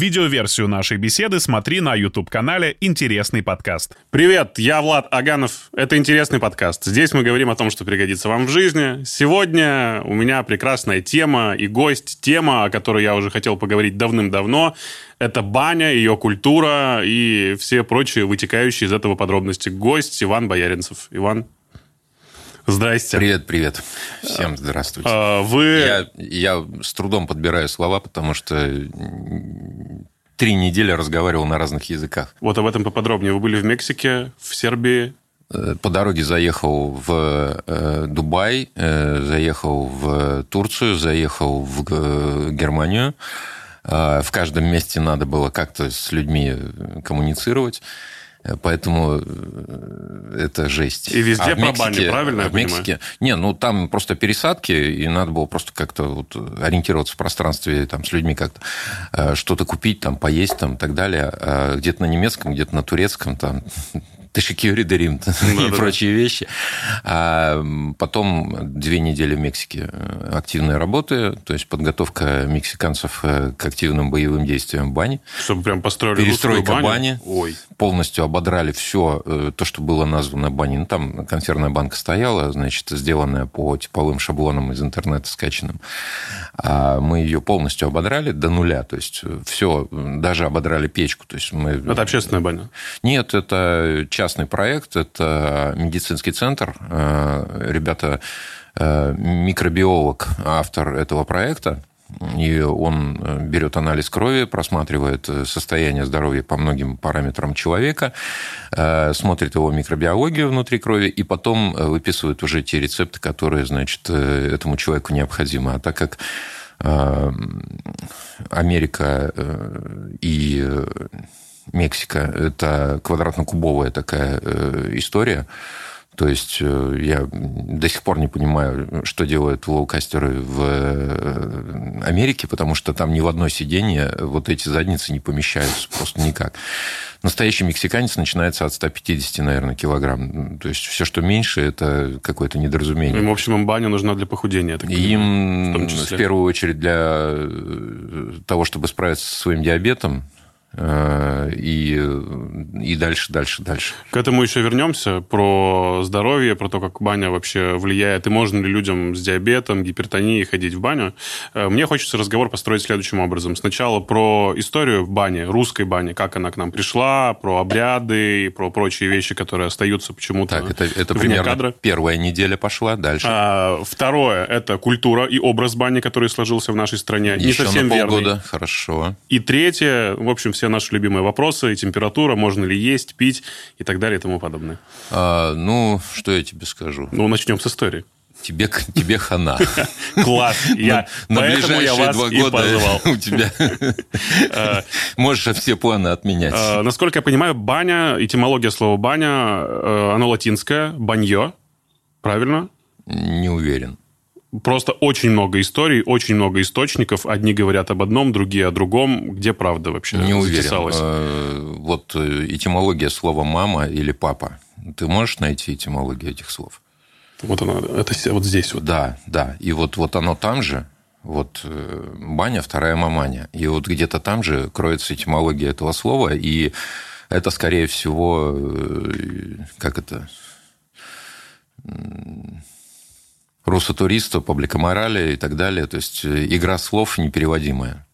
Видеоверсию нашей беседы смотри на YouTube-канале «Интересный подкаст». Привет, я Влад Аганов. Это «Интересный подкаст». Здесь мы говорим о том, что пригодится вам в жизни. Сегодня у меня прекрасная тема и гость. Тема, о которой я уже хотел поговорить давным-давно. Это баня, ее культура и все прочие вытекающие из этого подробности. Гость Иван Бояринцев. Иван, Здрасте. Привет, привет. Всем здравствуйте. А, вы... Я, я с трудом подбираю слова, потому что три недели разговаривал на разных языках. Вот об этом поподробнее. Вы были в Мексике, в Сербии? Э, по дороге заехал в э, Дубай, э, заехал в Турцию, заехал в Германию. В каждом месте надо было как-то с людьми коммуницировать. Поэтому э, это жесть. И везде а по бане, правильно в Мексике, Не, ну там просто пересадки, и надо было просто как-то вот ориентироваться в пространстве там, с людьми как-то. Э, что-то купить, там, поесть там, и так далее. А где-то на немецком, где-то на турецком. Там, Ташикюри Дарим и прочие вещи. А потом две недели в Мексике э, активной работы, то есть подготовка мексиканцев э, к активным боевым действиям в бане. Чтобы прям построили Перестройка баню? бани. Ой. Полностью ободрали все э, то, что было названо баней. Ну, там консервная банка стояла, значит, сделанная по типовым шаблонам из интернета скачанным. А мы ее полностью ободрали до нуля. То есть все, даже ободрали печку. То есть мы... Это общественная баня? Нет, это частный проект, это медицинский центр. Э, ребята, э, микробиолог, автор этого проекта, и он э, берет анализ крови, просматривает состояние здоровья по многим параметрам человека, смотрит его микробиологию внутри крови, и потом выписывает уже те рецепты, которые, значит, этому человеку необходимы. А так как Америка и Мексика. Это квадратно-кубовая такая э, история. То есть э, я до сих пор не понимаю, что делают лоукастеры в э, Америке, потому что там ни в одно сиденье вот эти задницы не помещаются просто никак. Настоящий мексиканец начинается от 150, наверное, килограмм. То есть все, что меньше, это какое-то недоразумение. Им, в общем, им баня нужна для похудения. Так им, в, в первую очередь, для того, чтобы справиться со своим диабетом, и, и дальше, дальше, дальше. К этому еще вернемся, про здоровье, про то, как баня вообще влияет, и можно ли людям с диабетом, гипертонией ходить в баню. Э, мне хочется разговор построить следующим образом. Сначала про историю в бане, русской бане, как она к нам пришла, про обряды и про прочие вещи, которые остаются почему-то Так, это, это примерно кадра. первая неделя пошла, дальше. А, второе, это культура и образ бани, который сложился в нашей стране. Еще Не совсем на полгода, верный. хорошо. И третье, в общем, все наши любимые вопросы, температура, можно ли есть, пить и так далее и тому подобное. А, ну, что я тебе скажу? Ну, начнем с истории. Тебе, тебе хана. Класс. Я, на, на ближайшие два года у тебя а, можешь все планы отменять. А, насколько я понимаю, баня, этимология слова баня, э, оно латинское, банье, правильно? Не уверен. Просто очень много историй, очень много источников. Одни говорят об одном, другие о другом. Где правда вообще Не уверен. Э, вот э, этимология слова «мама» или «папа». Ты можешь найти этимологию этих слов? Вот оно, это вот здесь вот. Да, да. И вот, вот оно там же, вот э, баня, вторая маманя. И вот где-то там же кроется этимология этого слова, и это, скорее всего, как это Руссо-туристу, публика морали и так далее. То есть э, игра слов непереводимая.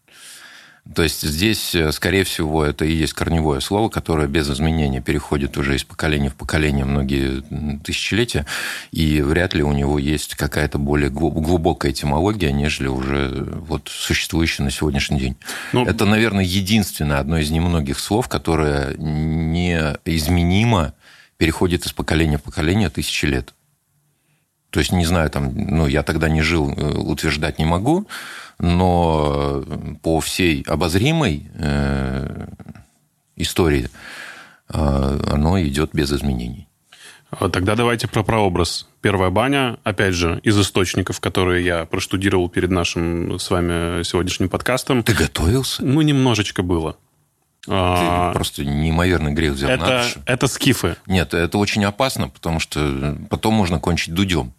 То есть здесь, э, скорее всего, это и есть корневое слово, которое без изменения переходит уже из поколения в поколение многие тысячелетия, и вряд ли у него есть какая-то более глубокая этимология, нежели уже вот существующая на сегодняшний день. Ну, это, наверное, единственное, одно из немногих слов, которое неизменимо переходит из поколения в поколение тысячи лет. То есть, не знаю, там, ну, я тогда не жил, э, утверждать не могу, но по всей обозримой э, истории э, оно идет без изменений. А тогда давайте про прообраз. Первая баня, опять же, из источников, которые я проштудировал перед нашим с вами сегодняшним подкастом. Ты готовился? Ну, немножечко было. Ты а, просто неимоверный грех взял это, на Это скифы. Нет, это очень опасно, потому что потом можно кончить дудем.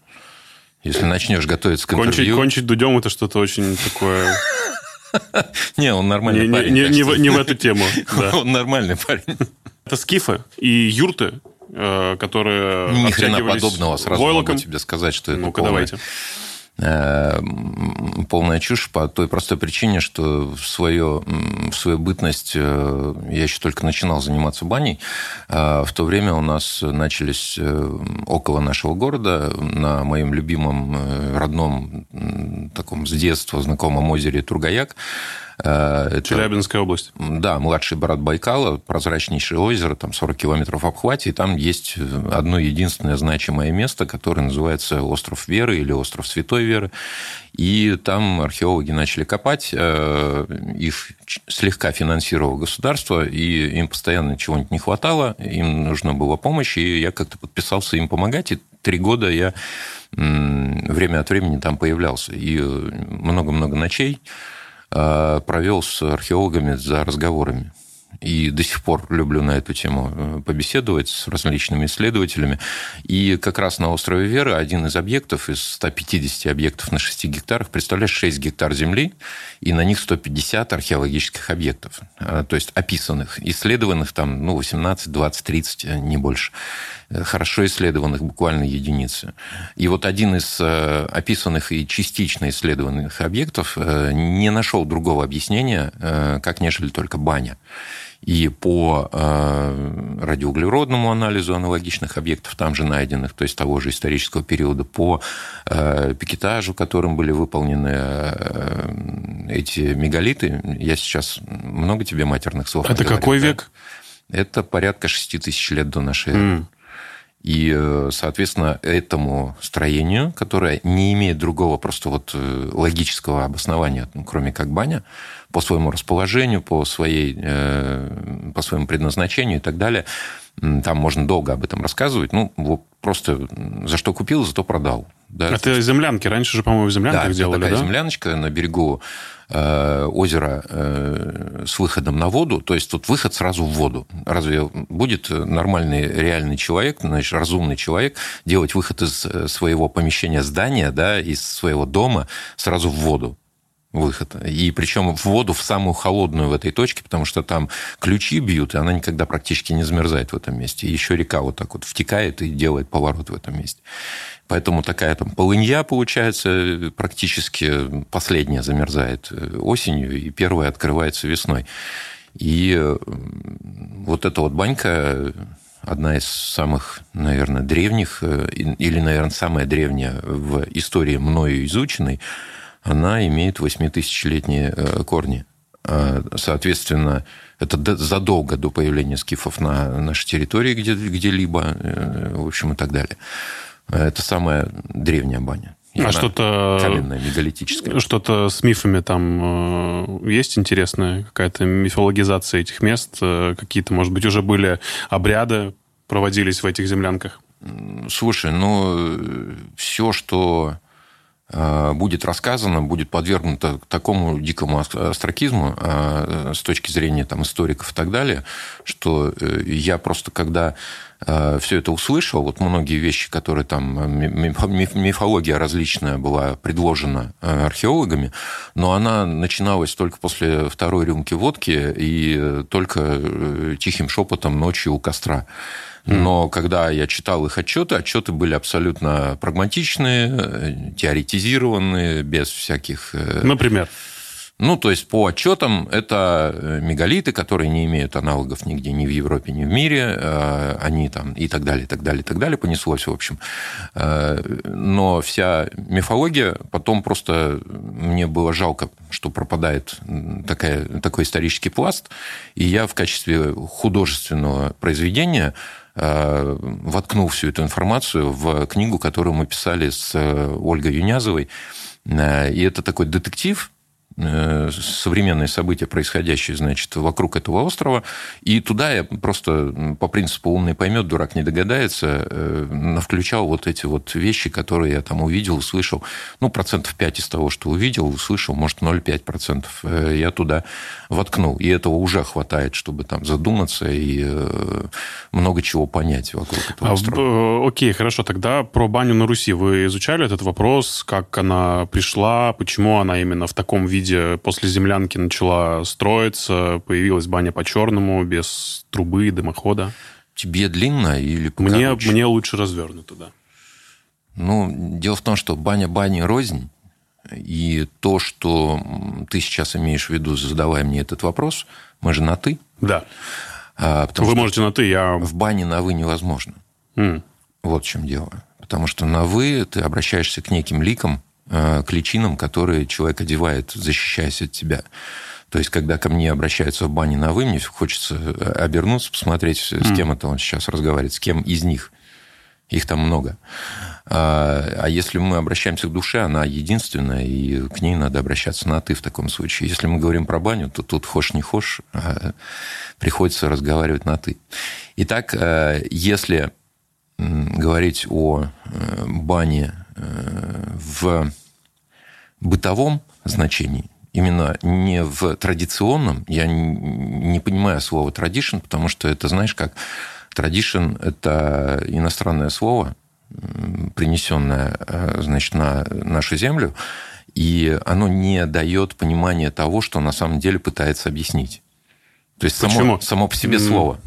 Если начнешь готовиться к кончить, интервью... Кончить дудем – это что-то очень такое Не, он нормальный Не, парень. не, не в, не в эту тему. да. Он нормальный парень. Это скифы и юрты, э, которые Ни хрена подобного. Сразу войлоком. могу тебе сказать, что это Ну-ка, давайте. Э, полная чушь по той простой причине, что в, свое, в свою бытность э, я еще только начинал заниматься баней. А В то время у нас начались э, около нашего города на моем любимом э, родном таком с детства знакомом озере Тургаяк. Э, это- Челябинская область. да, младший брат Байкала, прозрачнейшее озеро, там 40 километров в обхвате, и там есть одно единственное значимое место, которое называется Остров Веры или Остров Святой Веры. И там археологи начали копать, э, их слегка финансировало государство, и им постоянно чего-нибудь не хватало, им нужна была помощь, и я как-то подписался им помогать, и три года я время от времени там появлялся. И э, много-много ночей э, провел с археологами за разговорами. И до сих пор люблю на эту тему э, побеседовать с различными исследователями. И как раз на острове Веры один из объектов из 150 объектов на 6 гектарах представляет 6 гектар земли, и на них 150 археологических объектов, э, то есть описанных, исследованных там ну, 18, 20, 30, э, не больше. Э, Хорошо исследованных буквально единицы. И вот один из э, описанных и частично исследованных объектов э, не нашел другого объяснения, как нежели только баня. И по радиоуглеродному анализу аналогичных объектов, там же найденных, то есть того же исторического периода, по пикетажу, которым были выполнены эти мегалиты, я сейчас много тебе матерных слов Это наговорил, какой да? век? Это порядка 6 тысяч лет до нашей эры. М. И, э, соответственно, этому строению, которое не имеет другого просто вот э, логического обоснования, ну, кроме как баня, по своему расположению, по, своей, э, по своему предназначению и так далее, там можно долго об этом рассказывать. Ну, вот просто за что купил, зато продал. Да? Это землянки. Раньше же, по-моему, в землянках Да, делали, такая да? земляночка на берегу э, озера э, с выходом на воду, то есть тут выход сразу в воду. Разве будет нормальный, реальный человек, значит, разумный человек делать выход из э, своего помещения здания, да, из своего дома сразу в воду? Выход. И причем в воду в самую холодную в этой точке, потому что там ключи бьют, и она никогда практически не замерзает в этом месте. Еще река вот так вот втекает и делает поворот в этом месте. Поэтому такая там полынья, получается, практически последняя замерзает осенью, и первая открывается весной. И э, вот эта вот банька одна из самых, наверное, древних, э, или, наверное, самая древняя в истории мною изученной, она имеет 8000-летние э, корни. А, Соответственно, это до- задолго до появления скифов на нашей территории где- где-либо, э, в общем, и так далее. Это самая древняя баня. И А что-то... Каменная, мегалитическая. Что-то с мифами там э, есть интересное? Какая-то мифологизация этих мест? Э, Какие-то, может быть, уже были обряды, проводились в этих землянках? Слушай, ну, все, что э, будет рассказано, будет подвергнуто такому дикому ас- астракизму э, с точки зрения там, историков и так далее, что э, я просто, когда все это услышал, вот многие вещи, которые там, э, ми- ми- мифология различная была предложена э, археологами, но она начиналась только после второй рюмки водки и э, только э, тихим шепотом ночью у костра. Но когда я читал их отчеты, отчеты были абсолютно прагматичные, теоретизированные, без всяких... э, Например? Ну, то есть по отчетам это э, мегалиты, которые не имеют аналогов нигде, ни в Европе, ни в мире, э, они там и так далее, и так далее, и так далее, понеслось, в общем. Но вся мифология, потом просто мне было жалко, что пропадает такая, такой исторический пласт, и я в качестве художественного произведения воткнул всю эту информацию в книгу, которую мы писали с э, Ольгой Юнязовой. Э, И это такой детектив, э, современные события, происходящие, значит, вокруг этого острова. И туда я просто по принципу умный поймет, дурак не догадается, э, навключал вот эти вот вещи, которые я там увидел, услышал. Ну, процентов 5 из того, что увидел, услышал, может, 0,5 процентов э, я туда воткнул. И этого уже хватает, чтобы там задуматься и э, много чего понять вокруг этого А, острова. э, окей, хорошо. Тогда про баню на Руси. Вы изучали этот вопрос, как она пришла, почему она именно в таком виде где после землянки начала строиться, появилась баня по-черному, без трубы и дымохода. Тебе длинно или мне, мне лучше развернуто, да. Ну, дело в том, что баня бани рознь. И то, что ты сейчас имеешь в виду, задавая мне этот вопрос, мы же на «ты». Да. А, Вы можете на «ты», я... В бане на «вы» невозможно. Mm. Вот в чем дело. Потому что на «вы» ты обращаешься к неким ликам, э, к личинам, которые человек одевает, защищаясь от тебя. То есть, когда ко мне обращаются в бане на «вы», мне хочется э, обернуться, посмотреть, с mm. кем это он сейчас разговаривает, с кем из них. Их там много. А, а если мы обращаемся к душе, она единственная, и к ней надо обращаться на «ты» в таком случае. Если мы говорим про баню, то тут хошь не хошь, а приходится разговаривать на «ты». Итак, э, если говорить о э, бане э, в бытовом значении, именно не в традиционном, я не понимаю слово tradition, потому что это, знаешь, как tradition – это иностранное слово, принесенное, э, значит, на нашу землю, и оно не дает понимания того, что на самом деле пытается объяснить. То есть само, само по себе слово.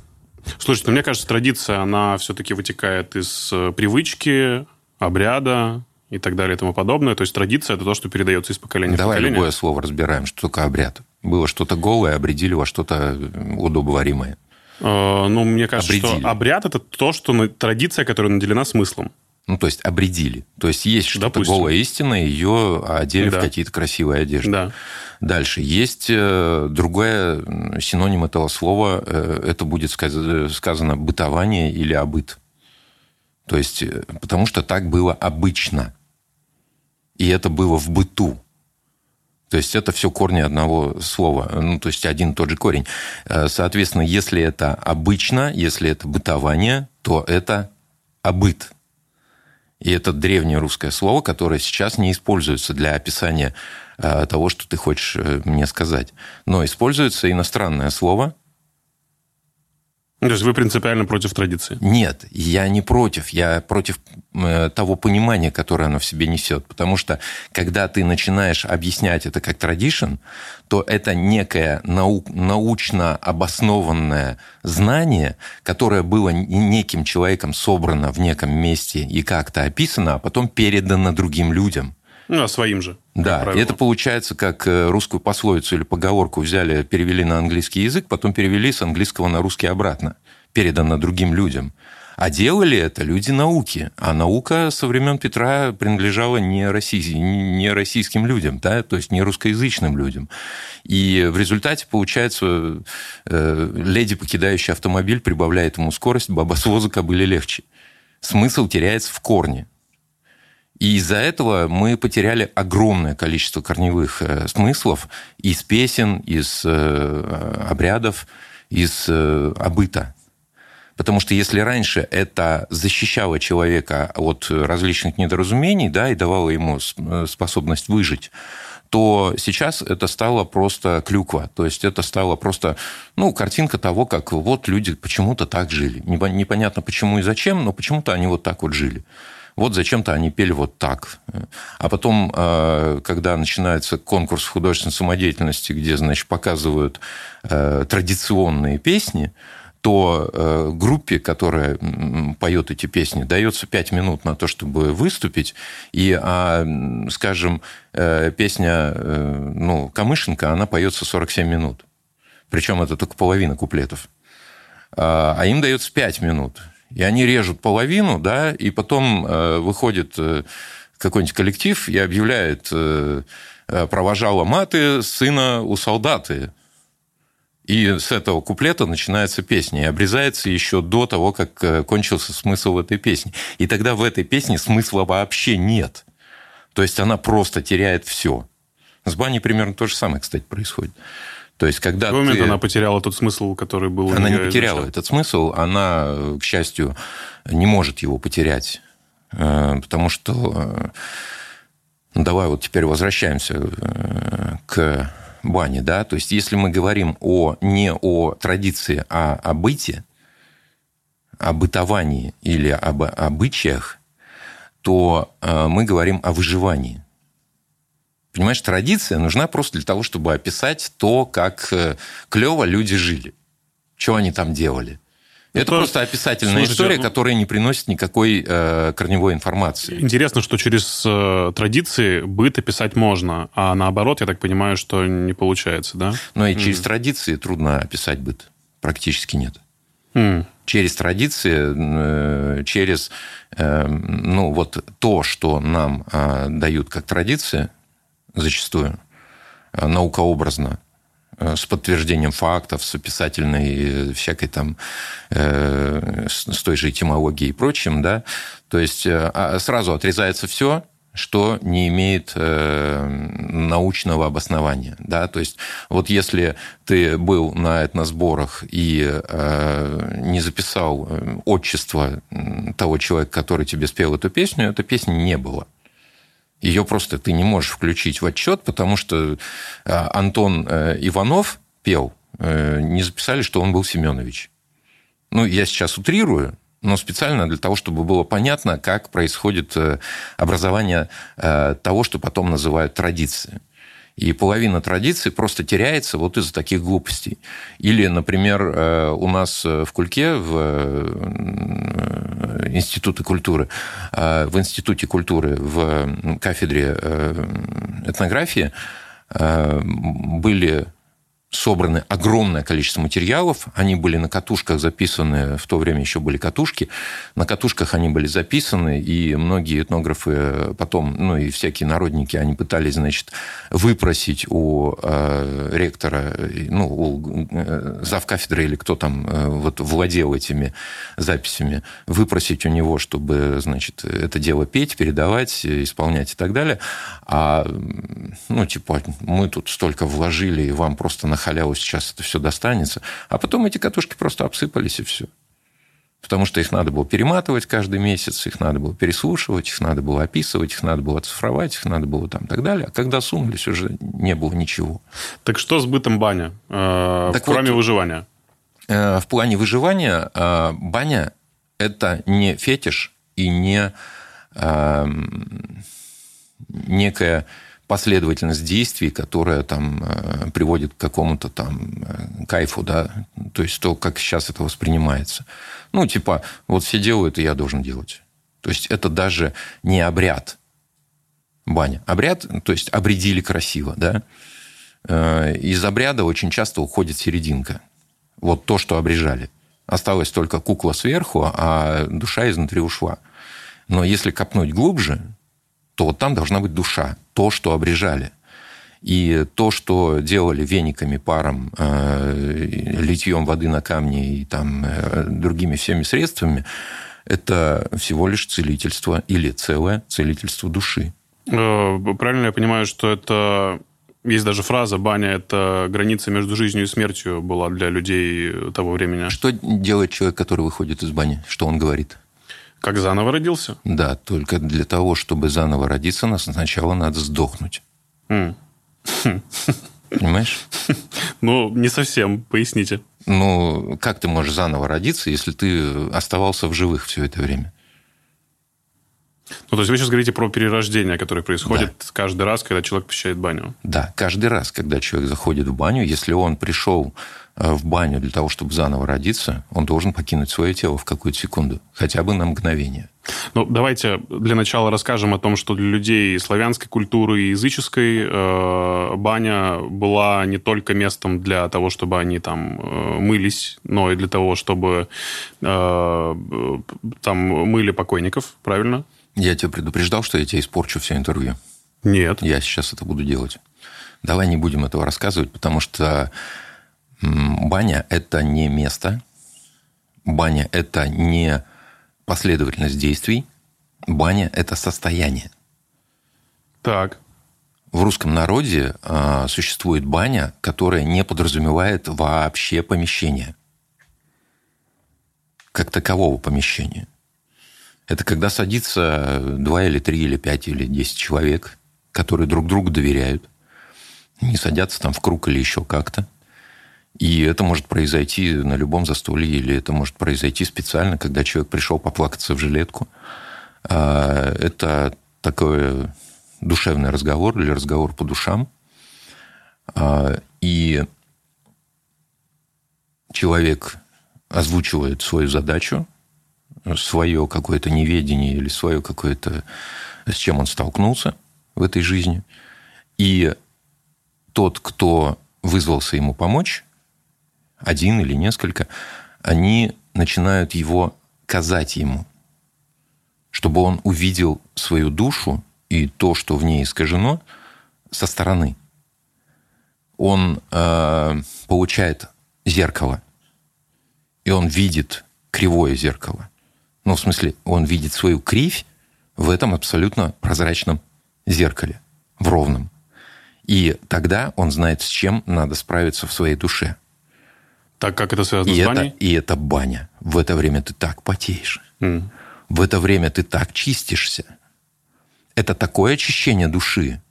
Слушай, ну, мне кажется, традиция, она все-таки вытекает из э, привычки, обряда и так далее и тому подобное. То есть традиция – это то, что передается из поколения Давай в поколение. любое слово разбираем, что такое обряд. Было что-то голое, обредили во что-то удобоваримое. Э, ну, мне кажется, обредили. что обряд – это то, что традиция, которая наделена смыслом. Ну, то есть обредили. То есть есть что-то голая истина, ее одели да. в какие-то красивые одежды. Да. Дальше. Есть э, другое синоним этого слова. Э, это будет сказано бытование или обыт. То есть, потому что так было обычно. И это было в быту. То есть это все корни одного слова, ну, то есть один и тот же корень. Э, соответственно, если это обычно, если это бытование, то это обыт. И это древнее русское слово, которое сейчас не используется для описания э, того, что ты хочешь э, мне сказать. Но используется иностранное слово, то есть вы принципиально против традиции? Нет, я не против. Я против э, того понимания, которое оно в себе несет. Потому что, когда ты начинаешь объяснять это как традишн, то это некое нау научно обоснованное знание, которое было неким человеком собрано в неком месте и как-то описано, а потом передано другим людям. Ну, а своим же. Да, и это получается, как э, русскую пословицу или поговорку взяли, перевели на английский язык, потом перевели с английского на русский обратно, передано другим людям. А делали это люди науки. А наука со времен Петра принадлежала не, россий, не российским людям, да? то есть не русскоязычным людям. И в результате, получается, э, леди, покидающая автомобиль, прибавляет ему скорость, баба с воза кобыле легче. Смысл теряется в корне. И из-за этого мы потеряли огромное количество корневых э, смыслов из песен, из э, обрядов, из э, обыта. Потому что если раньше это защищало человека от различных недоразумений да, и давало ему способность выжить, то сейчас это стало просто клюква. То есть это стало просто ну, картинка того, как вот люди почему-то так жили. Непонятно почему и зачем, но почему-то они вот так вот жили. Вот зачем-то они пели вот так. А потом, э, когда начинается конкурс художественной самодеятельности, где, значит, показывают э, традиционные песни, то э, группе, которая поет эти песни, дается 5 минут на то, чтобы выступить. И, а, скажем, песня ну, Камышенко, она поется 47 минут. Причем это только половина куплетов. А, а им дается 5 минут. И они режут половину, да, и потом э, выходит э, какой-нибудь коллектив и объявляет э, «Провожала маты сына у солдаты». И с этого куплета начинается песня, и обрезается еще до того, как кончился смысл этой песни. И тогда в этой песне смысла вообще нет. То есть она просто теряет все. С баней примерно то же самое, кстати, происходит. То есть, когда в момент ты... она потеряла тот смысл, который был Она не потеряла изначально. этот смысл, она, к счастью, не может его потерять, э, потому что... Э, ну, давай вот теперь возвращаемся э, к бане, да, то есть если мы говорим о, не о традиции, а о быте, о бытовании или об обычаях, то мы говорим о выживании. Понимаешь, традиция нужна просто для того, чтобы описать то, как э, клево люди жили. Что они там делали. Это, это просто описательная Слушайте, история, ну... которая не приносит никакой э, корневой информации. Интересно, что через э, традиции быт описать можно, а наоборот, я так понимаю, что не получается, да? Но и через mm. традиции трудно описать быт. Практически нет. Mm. Через традиции, э, через э, ну, вот то, что нам э, дают как традиция, зачастую, э, наукообразно, Э, с подтверждением фактов, с описательной э, всякой там, с той же этимологией и прочим, да, то есть а сразу отрезается все, что не имеет э, научного обоснования. Да? То есть вот если ты был на этносборах и э, не записал отчество того человека, который тебе спел эту песню, этой песни не было. Ее просто ты не можешь включить в отчет, потому что а, Антон э, Иванов пел, э, не записали, что он был Семенович. Ну, я сейчас утрирую, но специально для того, чтобы было понятно, как происходит э, образование того, что потом называют традицией. И половина традиций просто теряется вот из-за таких глупостей. Или, например, у нас в Кульке, в Института культуры, в Институте культуры, в кафедре э, этнографии э, были собраны огромное количество материалов. Они были на катушках записаны, в то время еще были катушки. На катушках они были записаны, и многие этнографы потом, ну и всякие народники, они пытались, значит, выпросить у э, ректора, ну, у э, завкафедры или кто там э, вот владел этими записями, выпросить у него, чтобы, значит, это дело петь, передавать, исполнять и так далее. А, ну, типа, мы тут столько вложили, и вам просто на халяву сейчас это все достанется. А потом эти катушки просто обсыпались, и все. Потому что их надо было перематывать каждый месяц, их надо было переслушивать, их надо было описывать, их надо было оцифровать, их надо было там так далее. А когда сунулись, уже не было ничего. Так что с бытом баня, э, так плане вот, выживания? Э, в плане выживания э, баня – это не фетиш и не э, некая последовательность действий, которая там э, приводит к какому-то там э, кайфу, да, то есть то, как сейчас это воспринимается. Ну, типа, вот все делают, и я должен делать. То есть это даже не обряд баня. Обряд, то есть обредили красиво, да. Э, из обряда очень часто уходит серединка. Вот то, что обрежали. Осталась только кукла сверху, а душа изнутри ушла. Но если копнуть глубже, то вот там должна быть душа, то, что обрежали. И то, что делали вениками, паром, э, литьем воды на камни и там, э, другими всеми средствами, это всего лишь целительство или целое целительство души. Э, правильно я понимаю, что это есть даже фраза «баня – это граница между жизнью и смертью» была для людей того времени. Что делает человек, который выходит из бани? Что он говорит? Как заново родился? Да, только для того, чтобы заново родиться, нас сначала надо сдохнуть. Mm. Понимаешь? Ну, не совсем. Поясните. Ну, как ты можешь заново родиться, если ты оставался в живых все это время? Ну, то есть вы сейчас говорите про перерождение, которое происходит да. каждый раз, когда человек посещает баню. Да, каждый раз, когда человек заходит в баню, если он пришел Э, в баню для того, чтобы заново родиться, он должен покинуть свое тело в какую-то секунду, хотя бы на мгновение. Ну, давайте для начала расскажем о том, что для людей славянской культуры и языческой э, баня была не только местом для того, чтобы они там э, мылись, но и для того, чтобы э, там мыли покойников, правильно? Я тебя предупреждал, что я тебе испорчу все интервью. Нет. Я сейчас это буду делать. Давай не будем этого рассказывать, потому что Баня – это не место, баня – это не последовательность действий, баня – это состояние. Так. В русском народе э, существует баня, которая не подразумевает вообще помещение. Как такового помещения. Это когда садится два или три или пять или десять человек, которые друг другу доверяют, не садятся там в круг или еще как-то – и это может произойти на любом застолье, или это может произойти специально, когда человек пришел поплакаться в жилетку. А, это такое душевный разговор или разговор по душам. А, и человек озвучивает свою задачу, свое какое-то неведение или свое какое-то, с чем он столкнулся в этой жизни. И тот, кто вызвался ему помочь, один или несколько, они начинают его казать ему, чтобы он увидел свою душу и то, что в ней искажено, со стороны. Он э, получает зеркало, и он видит кривое зеркало. Ну, в смысле, он видит свою кривь в этом абсолютно прозрачном зеркале, в ровном. И тогда он знает, с чем надо справиться в своей душе. Так как это связано и с баней? и это баня. В это время ты так потеешь. Mm. В это время ты так чистишься. Это такое очищение души,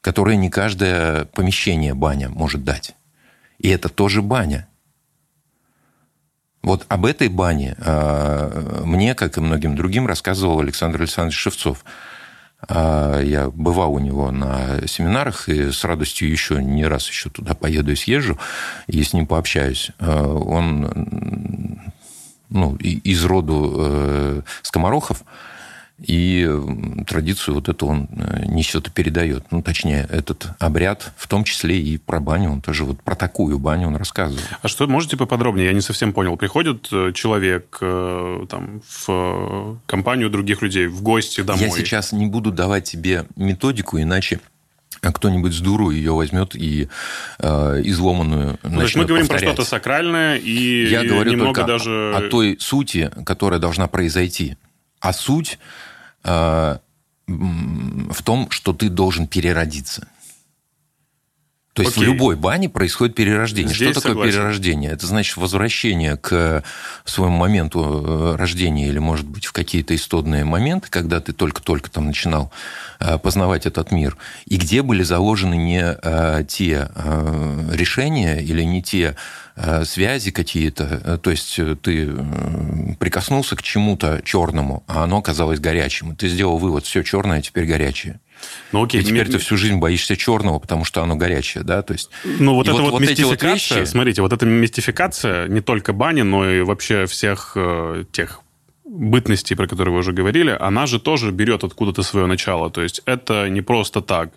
которое не каждое помещение баня может дать. И это тоже баня. Вот об этой бане э, мне, как и многим другим, рассказывал Александр Александрович Шевцов. Э, я бывал у него на семинарах и с радостью еще не раз еще туда поеду и съезжу, и с ним пообщаюсь. Э, он ну, из роду скоморохов, и традицию вот эту он э, несет и передает. Ну, точнее, этот обряд, в том числе и про баню, он тоже вот про такую баню он рассказывает. А что, можете поподробнее? Я не совсем понял. Приходит э, человек э, там, в компанию других людей, в гости домой. Я сейчас не буду давать тебе методику, иначе кто-нибудь с дуру ее возьмет и э, изломанную ну, То есть мы говорим повторять. про что-то сакральное и Я говорю немного только даже... о той сути, которая должна произойти. А суть Э, в том, что ты должен переродиться. То есть Окей. в любой бане происходит перерождение. Здесь что такое согласен. перерождение? Это значит возвращение к своему моменту э, рождения или, может быть, в какие-то истодные моменты, когда ты только-только там начинал э, познавать этот мир, и где были заложены не те решения или не те Э, связи какие-то. Э, то есть э, ты прикоснулся к чему-то черному, а оно оказалось горячим. Ты сделал вывод, все черное, теперь горячее. Ну, окей, и теперь ты всю жизнь боишься черного, потому что оно горячее, да, то есть... Ну, вот эта вот, вот мистификация, вот вещи... смотрите, вот эта мистификация не только бани, но и вообще всех э, тех бытностей, про которые вы уже говорили, она же тоже берет откуда-то свое начало. То есть это не просто так.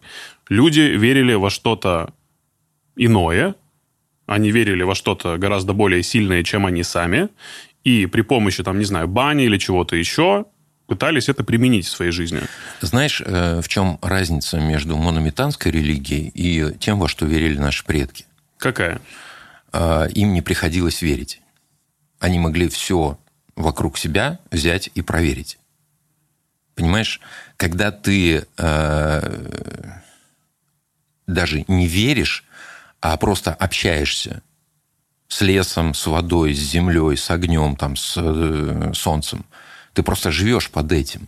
Люди верили во что-то иное, они верили во что-то гораздо более сильное, чем они сами, и при помощи, там, не знаю, бани или чего-то еще пытались это применить в своей жизни. Знаешь, э, в чем разница между монометанской религией и тем, во что верили наши предки? Какая? А, им не приходилось верить. Они могли все вокруг себя взять и проверить. Понимаешь, когда ты э, даже не веришь, а просто общаешься с лесом, с водой, с землей, с огнем, там, с э, солнцем. Ты просто живешь под этим.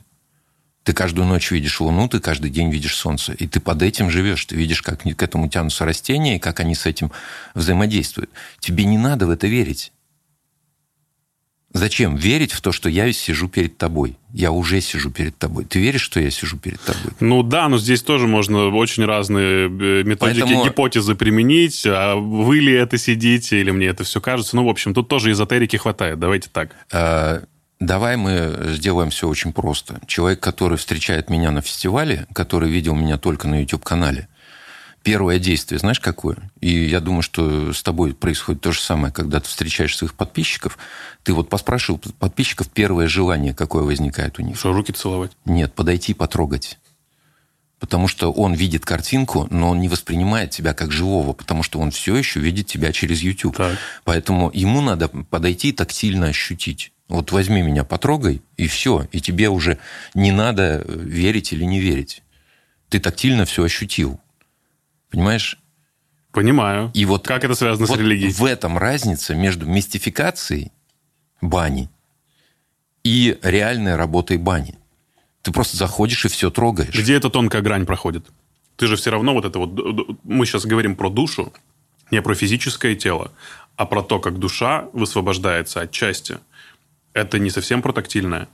Ты каждую ночь видишь луну, ты каждый день видишь солнце. И ты под этим живешь. Ты видишь, как к этому тянутся растения, и как они с этим взаимодействуют. Тебе не надо в это верить. Зачем верить в то, что я сижу перед тобой? Я уже сижу перед тобой. Ты веришь, что я сижу перед тобой? Ну да, но здесь тоже можно очень разные э, методики, Поэтому... гипотезы применить. А вы ли это сидите, или мне это все кажется? Ну, в общем, тут тоже эзотерики хватает. Давайте так. А, давай мы сделаем все очень просто. Человек, который встречает меня на фестивале, который видел меня только на YouTube-канале, первое действие, знаешь, какое? И я думаю, что с тобой происходит то же самое, когда ты встречаешь своих подписчиков. Ты вот поспрашивал подписчиков первое желание, какое возникает у них. Что, руки целовать? Нет, подойти потрогать. Потому что он видит картинку, но он не воспринимает тебя как живого, потому что он все еще видит тебя через YouTube. Так. Поэтому ему надо подойти и тактильно ощутить. Вот возьми меня, потрогай, и все. И тебе уже не надо верить или не верить. Ты тактильно все ощутил. Понимаешь? Понимаю. И вот как это связано вот с религией? В этом разница между мистификацией бани и реальной работой бани. Ты просто заходишь и все трогаешь. Где эта тонкая грань проходит? Ты же все равно вот это вот... Мы сейчас говорим про душу, не про физическое тело, а про то, как душа высвобождается от части. Это не совсем про тактильное.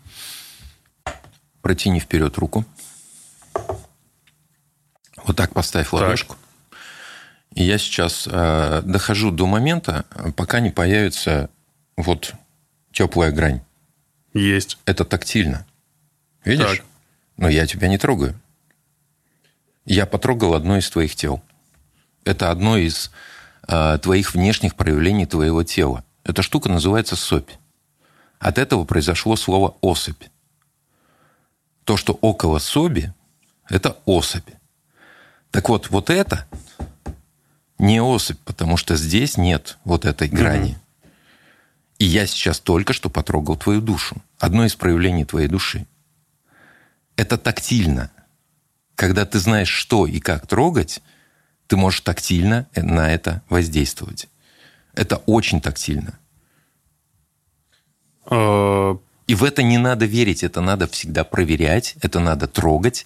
Протяни вперед руку. Вот так поставь ладошку. Так. И я сейчас э, дохожу до момента, пока не появится вот теплая грань. Есть. Это тактильно. Видишь? Так. Но я тебя не трогаю. Я потрогал одно из твоих тел. Это одно из э, твоих внешних проявлений твоего тела. Эта штука называется сопь. От этого произошло слово особь. То, что около соби, это особь. Так вот, вот это не особь, потому что здесь нет вот этой грани. Mm-hmm. И я сейчас только что потрогал твою душу. Одно из проявлений твоей души. Это тактильно. Когда ты знаешь, что и как трогать, ты можешь тактильно на это воздействовать. Это очень тактильно. А, и в это не надо верить, это надо всегда проверять, это надо трогать.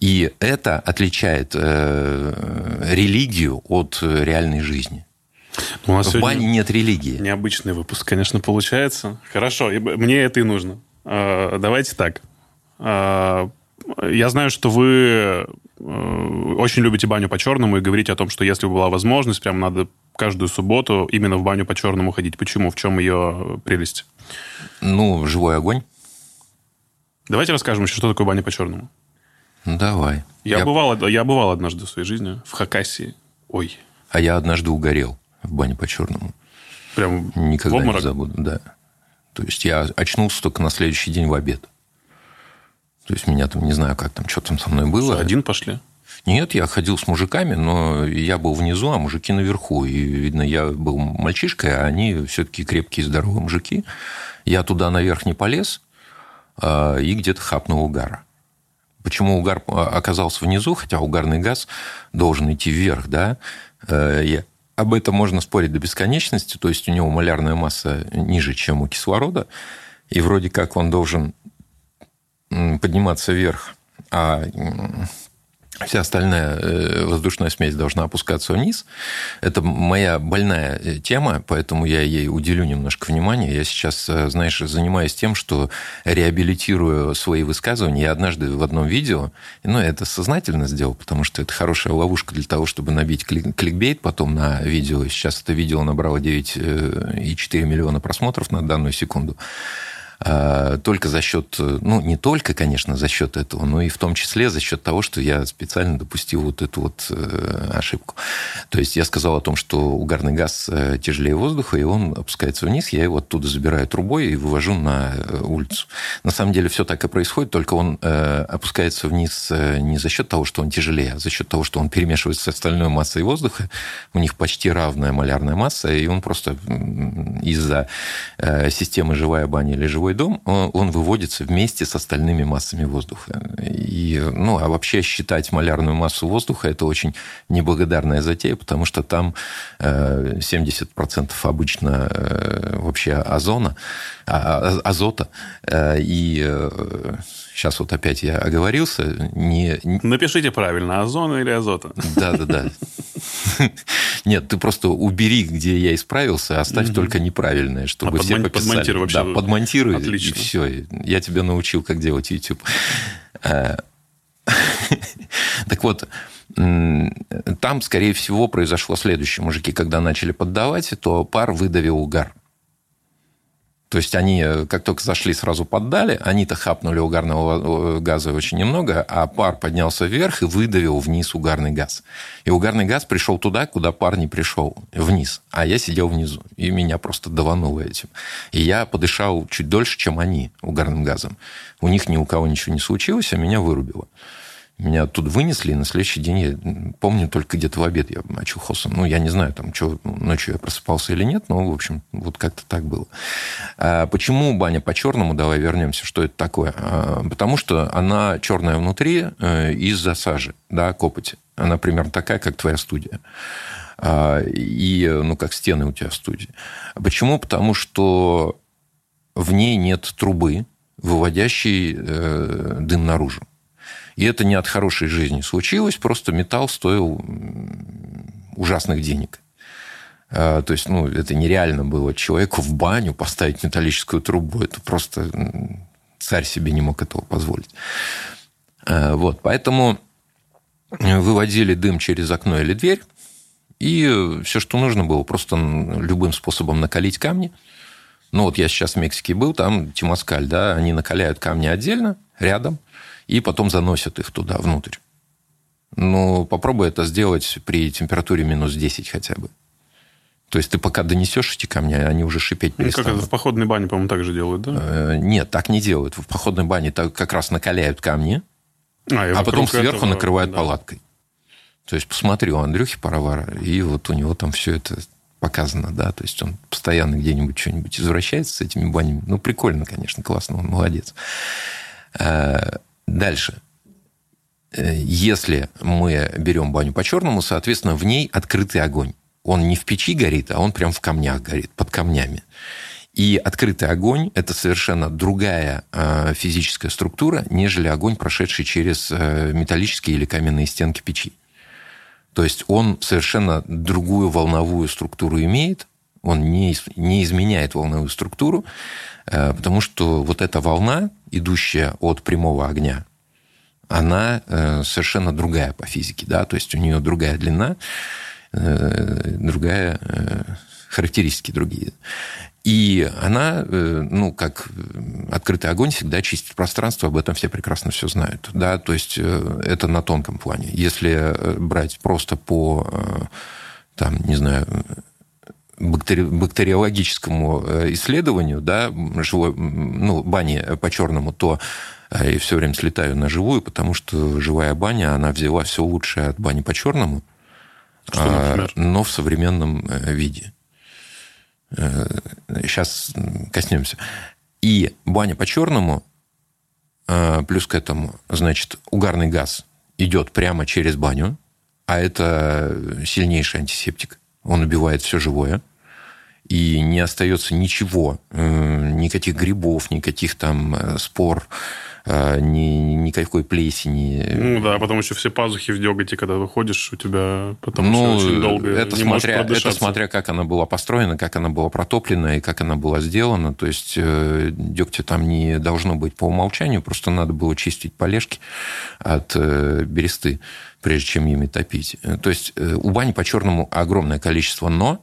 И это отличает э, религию от реальной жизни. У нас в бане нет религии. Необычный выпуск, конечно, получается. Хорошо, мне это и нужно. Э, давайте так. Э, я знаю, что вы э, очень любите баню по-черному и говорите о том, что если бы была возможность, прям надо каждую субботу именно в баню по-черному ходить. Почему? В чем ее прелесть? Ну, живой огонь. Давайте расскажем еще, что такое баня по-черному. Давай. Я, я... Бывал, я бывал однажды в своей жизни в Хакасии. Ой. А я однажды угорел в бане по-черному. Прям Никогда не забуду, да. То есть я очнулся только на следующий день в обед. То есть меня там, не знаю, как там, что там со мной было. Что, один пошли? Нет, я ходил с мужиками, но я был внизу, а мужики наверху. И, видно, я был мальчишкой, а они все-таки крепкие, здоровые мужики. Я туда наверх не полез а, и где-то хапнул угара. Почему угар оказался внизу, хотя угарный газ должен идти вверх, да? Э, я, об этом можно спорить до бесконечности, то есть у него малярная масса ниже, чем у кислорода, и вроде как он должен подниматься вверх, а вся остальная э, воздушная смесь должна опускаться вниз. Это моя больная э, тема, поэтому я ей уделю немножко внимания. Я сейчас, э, знаешь, занимаюсь тем, что реабилитирую свои высказывания. Я однажды в одном видео, ну, это сознательно сделал, потому что это хорошая ловушка для того, чтобы набить кликбейт потом на видео. Сейчас это видео набрало 9,4 миллиона просмотров на данную секунду. А, только за счет, ну, не только, конечно, за счет этого, но и в том числе за счет того, что я специально допустил вот эту вот э, ошибку. То есть я сказал о том, что угарный газ э, тяжелее воздуха, и он опускается вниз, я его оттуда забираю трубой и вывожу на э, улицу. На самом деле все так и происходит, только он опускается вниз не за счет того, что он тяжелее, а за счет того, что он перемешивается с остальной массой воздуха. У них почти равная малярная масса, и он просто из-за системы живая баня или живой живой дом, он выводится вместе с остальными массами воздуха. И, ну, а вообще считать малярную массу воздуха – это очень неблагодарная затея, потому что там 70% э, обычно э, вообще озона, а, а, азота, э, и сейчас вот опять я оговорился, не... Напишите правильно, озона или азота. Да-да-да. Нет, ты просто убери, где я исправился, оставь только неправильное, чтобы а все подмон... пописали. Подмонтируй вообще. Да, подмонтируй, и все. Я тебя научил, как делать YouTube. А, так вот, там, скорее всего, произошло следующее. Мужики, когда начали поддавать, то пар выдавил угар. То есть они, э, как только зашли, сразу поддали, они-то хапнули угарного газа очень немного, а пар поднялся вверх и выдавил вниз угарный газ. И угарный газ пришел туда, куда пар не пришел, вниз. А я сидел внизу, и меня просто давануло этим. И я подышал чуть дольше, чем они угарным газом. У них ни у кого ничего не случилось, а меня вырубило. Меня оттуда вынесли, и на следующий день, я помню, только где-то в обед я очухался. Ну, я не знаю, там, что, ночью я просыпался или нет, но, в общем, вот как-то так было. А почему баня по-черному? Давай вернемся, что это такое. А, потому что она черная внутри э, из-за сажи, да, копоти. Она примерно такая, как твоя студия. А, и, ну, как стены у тебя в студии. Почему? Потому что в ней нет трубы, выводящей э, дым наружу. И это не от хорошей жизни случилось, просто металл стоил ужасных денег. А, то есть, ну, это нереально было человеку в баню поставить металлическую трубу. Это просто царь себе не мог этого позволить. А, вот, поэтому выводили дым через окно или дверь, и все, что нужно было, просто любым способом накалить камни. Ну, вот я сейчас в Мексике был, там Тимаскаль, да, они накаляют камни отдельно, рядом, и потом заносят их туда, внутрь. Ну, попробуй это сделать при температуре минус 10 хотя бы. То есть ты пока донесешь эти камни, они уже шипеть перестанут. Ну, как это в походной бане, по-моему, так же делают, да? Э, нет, так не делают. В походной бане так как раз накаляют камни, а, а потом сверху этого, накрывают да. палаткой. То есть посмотри, у Андрюхи Паровара, и вот у него там все это показано, да, то есть он постоянно где-нибудь что-нибудь извращается с этими банями. Ну, прикольно, конечно, классно, он молодец. Э, дальше. Э, если мы берем баню по-черному, соответственно, в ней открытый огонь он не в печи горит, а он прям в камнях горит, под камнями. И открытый огонь – это совершенно другая э, физическая структура, нежели огонь, прошедший через э, металлические или каменные стенки печи. То есть он совершенно другую волновую структуру имеет, он не, не изменяет волновую структуру, потому что вот эта волна, идущая от прямого огня, она совершенно другая по физике, да, то есть у нее другая длина, Э, другая, э, характеристики другие. И она, э, ну, как открытый огонь всегда чистит пространство, об этом все прекрасно все знают. Да? То есть это на тонком плане. Если брать просто по, там, не знаю, бактери... бактериологическому исследованию, да, живой, ну, бани по-черному, то я все время слетаю на живую, потому что живая баня, она взяла все лучшее от бани по-черному – а, но в современном э, виде. Сейчас э, коснемся. И баня по-черному, э, плюс к этому, значит, угарный газ идет прямо через баню, а это сильнейший антисептик. Он убивает все живое. И не остается ничего, никаких грибов, никаких там спор, а, ни, никакой плесени. Ну да, потому что все пазухи в деготе, когда выходишь, у тебя потом ну, очень долго это не смотря, Это смотря, как она была построена, как она была протоплена и как она была сделана. То есть э, дегтя там не должно быть по умолчанию, просто надо было чистить полежки от э, бересты, прежде чем ими топить. То есть э, у бани по-черному огромное количество «но»,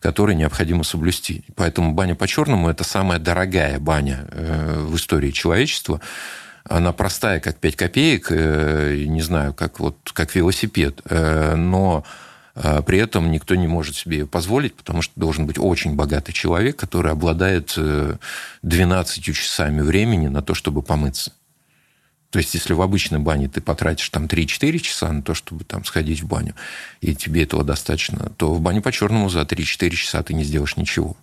которые необходимо соблюсти. Поэтому баня по-черному – это самая дорогая баня э, в истории человечества. Она простая, как 5 копеек, э, не знаю, как, вот, как велосипед, э, но при этом никто не может себе ее позволить, потому что должен быть очень богатый человек, который обладает 12 часами времени на то, чтобы помыться. То есть, если в обычной бане ты потратишь там 3-4 часа на то, чтобы там сходить в баню, и тебе этого достаточно, то в бане по-черному за 3-4 часа ты не сделаешь ничего.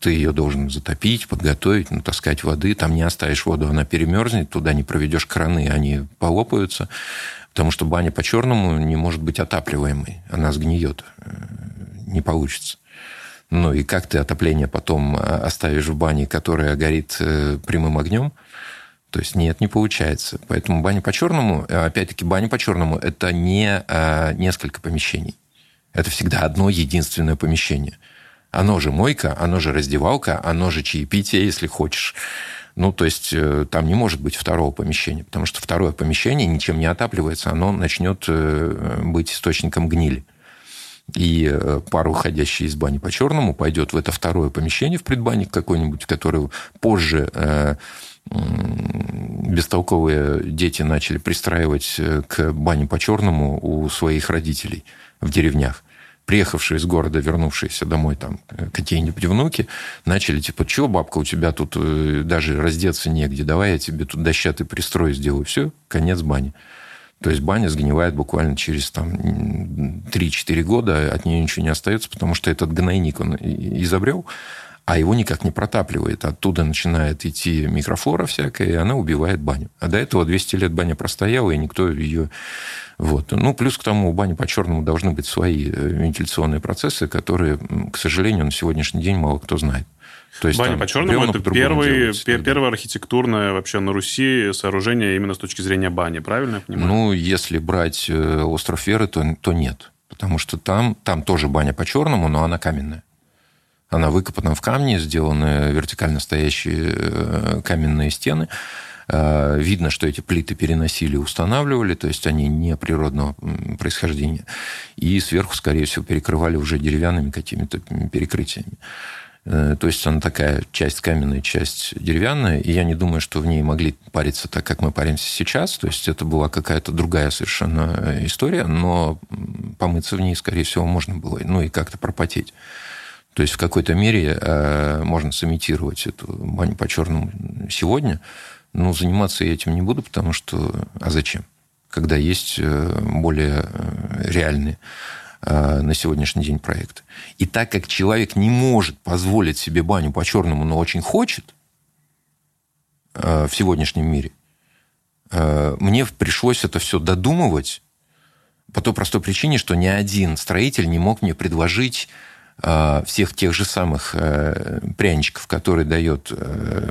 Ты ее должен затопить, подготовить, натаскать воды. Там не оставишь воду, она перемерзнет, туда не проведешь краны, они полопаются. Потому что баня по-черному не может быть отапливаемой. Она сгниет. Э, не получится. Ну и как ты отопление потом э, оставишь в бане, которая горит э, прямым огнем – то есть нет, не получается. Поэтому баня по-черному, э, опять-таки, баня по-черному – это не а, несколько помещений. Это всегда одно единственное помещение. Оно же мойка, оно же раздевалка, оно же чаепитие, если хочешь. Ну, то есть э, там не может быть второго помещения, потому что второе помещение ничем не отапливается, оно начнет быть источником гнили. И пара, уходящая из бани по-черному, пойдет в это второе помещение, в предбанник какой-нибудь, который позже бестолковые дети начали пристраивать э, к бане по-черному у своих родителей в деревнях. Приехавшие из города, вернувшиеся домой там э, какие-нибудь внуки, начали типа, чего, бабка, у тебя тут э, даже раздеться негде, давай я тебе тут дощатый пристрой сделаю. Все, конец бани. То есть баня сгнивает буквально через там, 3-4 года, от нее ничего не остается, потому что этот гнойник он изобрел, а его никак не протапливает. Оттуда начинает идти микрофлора всякая, и она убивает баню. А до этого 200 лет баня простояла, и никто ее... Вот. Ну, плюс к тому, у бани по-черному должны быть свои э, вентиляционные процессы, которые, к сожалению, на сегодняшний день мало кто знает. То есть, Баня по-черному – это первый, делается, первое архитектурное вообще на Руси сооружение именно с точки зрения бани, правильно я понимаю? Ну, если брать э, остров Веры, то, то нет. Потому что там, там тоже баня по-черному, но она каменная. Она выкопана в камне, сделаны вертикально стоящие э, каменные стены. Э, видно, что эти плиты переносили устанавливали, то есть они не природного происхождения. И сверху, скорее всего, перекрывали уже деревянными какими-то перекрытиями. Э, то есть она такая часть каменная, часть деревянная, и я не думаю, что в ней могли париться так, как мы паримся сейчас. То есть это была какая-то другая совершенно история, но помыться в ней, скорее всего, можно было, ну и как-то пропотеть. То есть в какой-то мере э, можно сымитировать эту баню по черному сегодня, но заниматься я этим не буду, потому что... А зачем? Когда есть э, более реальные Э, на сегодняшний день проект. И так как человек не может позволить себе баню по-черному, но очень хочет э, в сегодняшнем мире, э, мне пришлось это все додумывать по той простой причине, что ни один строитель не мог мне предложить всех тех же самых пряничков, которые дает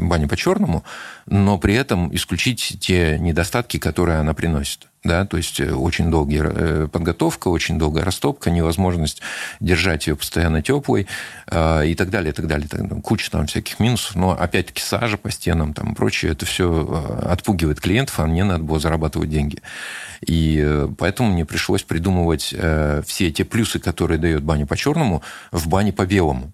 баня по-черному, но при этом исключить те недостатки, которые она приносит да, то есть э, очень долгая э, подготовка, очень долгая растопка, невозможность держать ее постоянно теплой э, и так далее, и так далее. Куча там всяких минусов, но опять-таки сажа по стенам там и прочее, это все отпугивает клиентов, а мне надо было зарабатывать деньги. И поэтому мне пришлось придумывать все те плюсы, которые дает баня по черному, в бане по белому.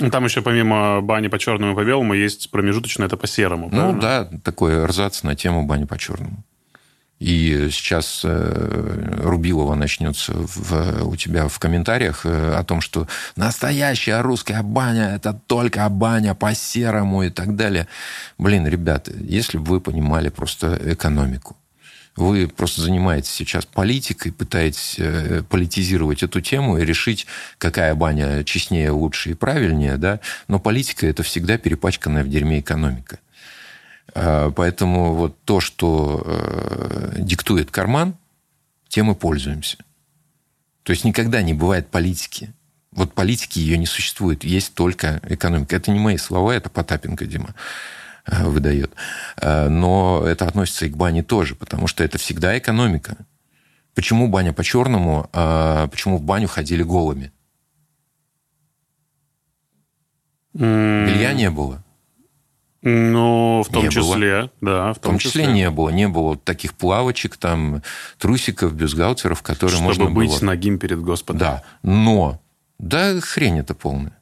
Ну, там еще помимо бани по черному и по белому есть промежуточное, это по серому. Ну правильно? да, такой рзац на тему бани по черному. И сейчас э, Рубилова начнется в, у тебя в комментариях э, о том, что настоящая русская баня – это только баня по-серому и так далее. Блин, ребята, если бы вы понимали просто экономику, вы просто занимаетесь сейчас политикой, пытаетесь э, политизировать эту тему и решить, какая баня честнее, лучше и правильнее, да? Но политика – это всегда перепачканная в дерьме экономика. А, поэтому вот то, что э, диктует карман, тем и пользуемся. То есть никогда не бывает политики. Вот политики ее не существует, есть только экономика. Это не мои слова, это Потапенко, Дима э, выдает. А, но это относится и к бане тоже, потому что это всегда экономика. Почему баня по-черному, а почему в баню ходили голыми? Белья не было. Ну, в том не числе, было. да. В том, в том числе, числе не было. Не было таких плавочек, там, трусиков, бюстгальтеров, которые Чтобы можно быть было... нагим перед Господом. Да, но... Да хрень это полная.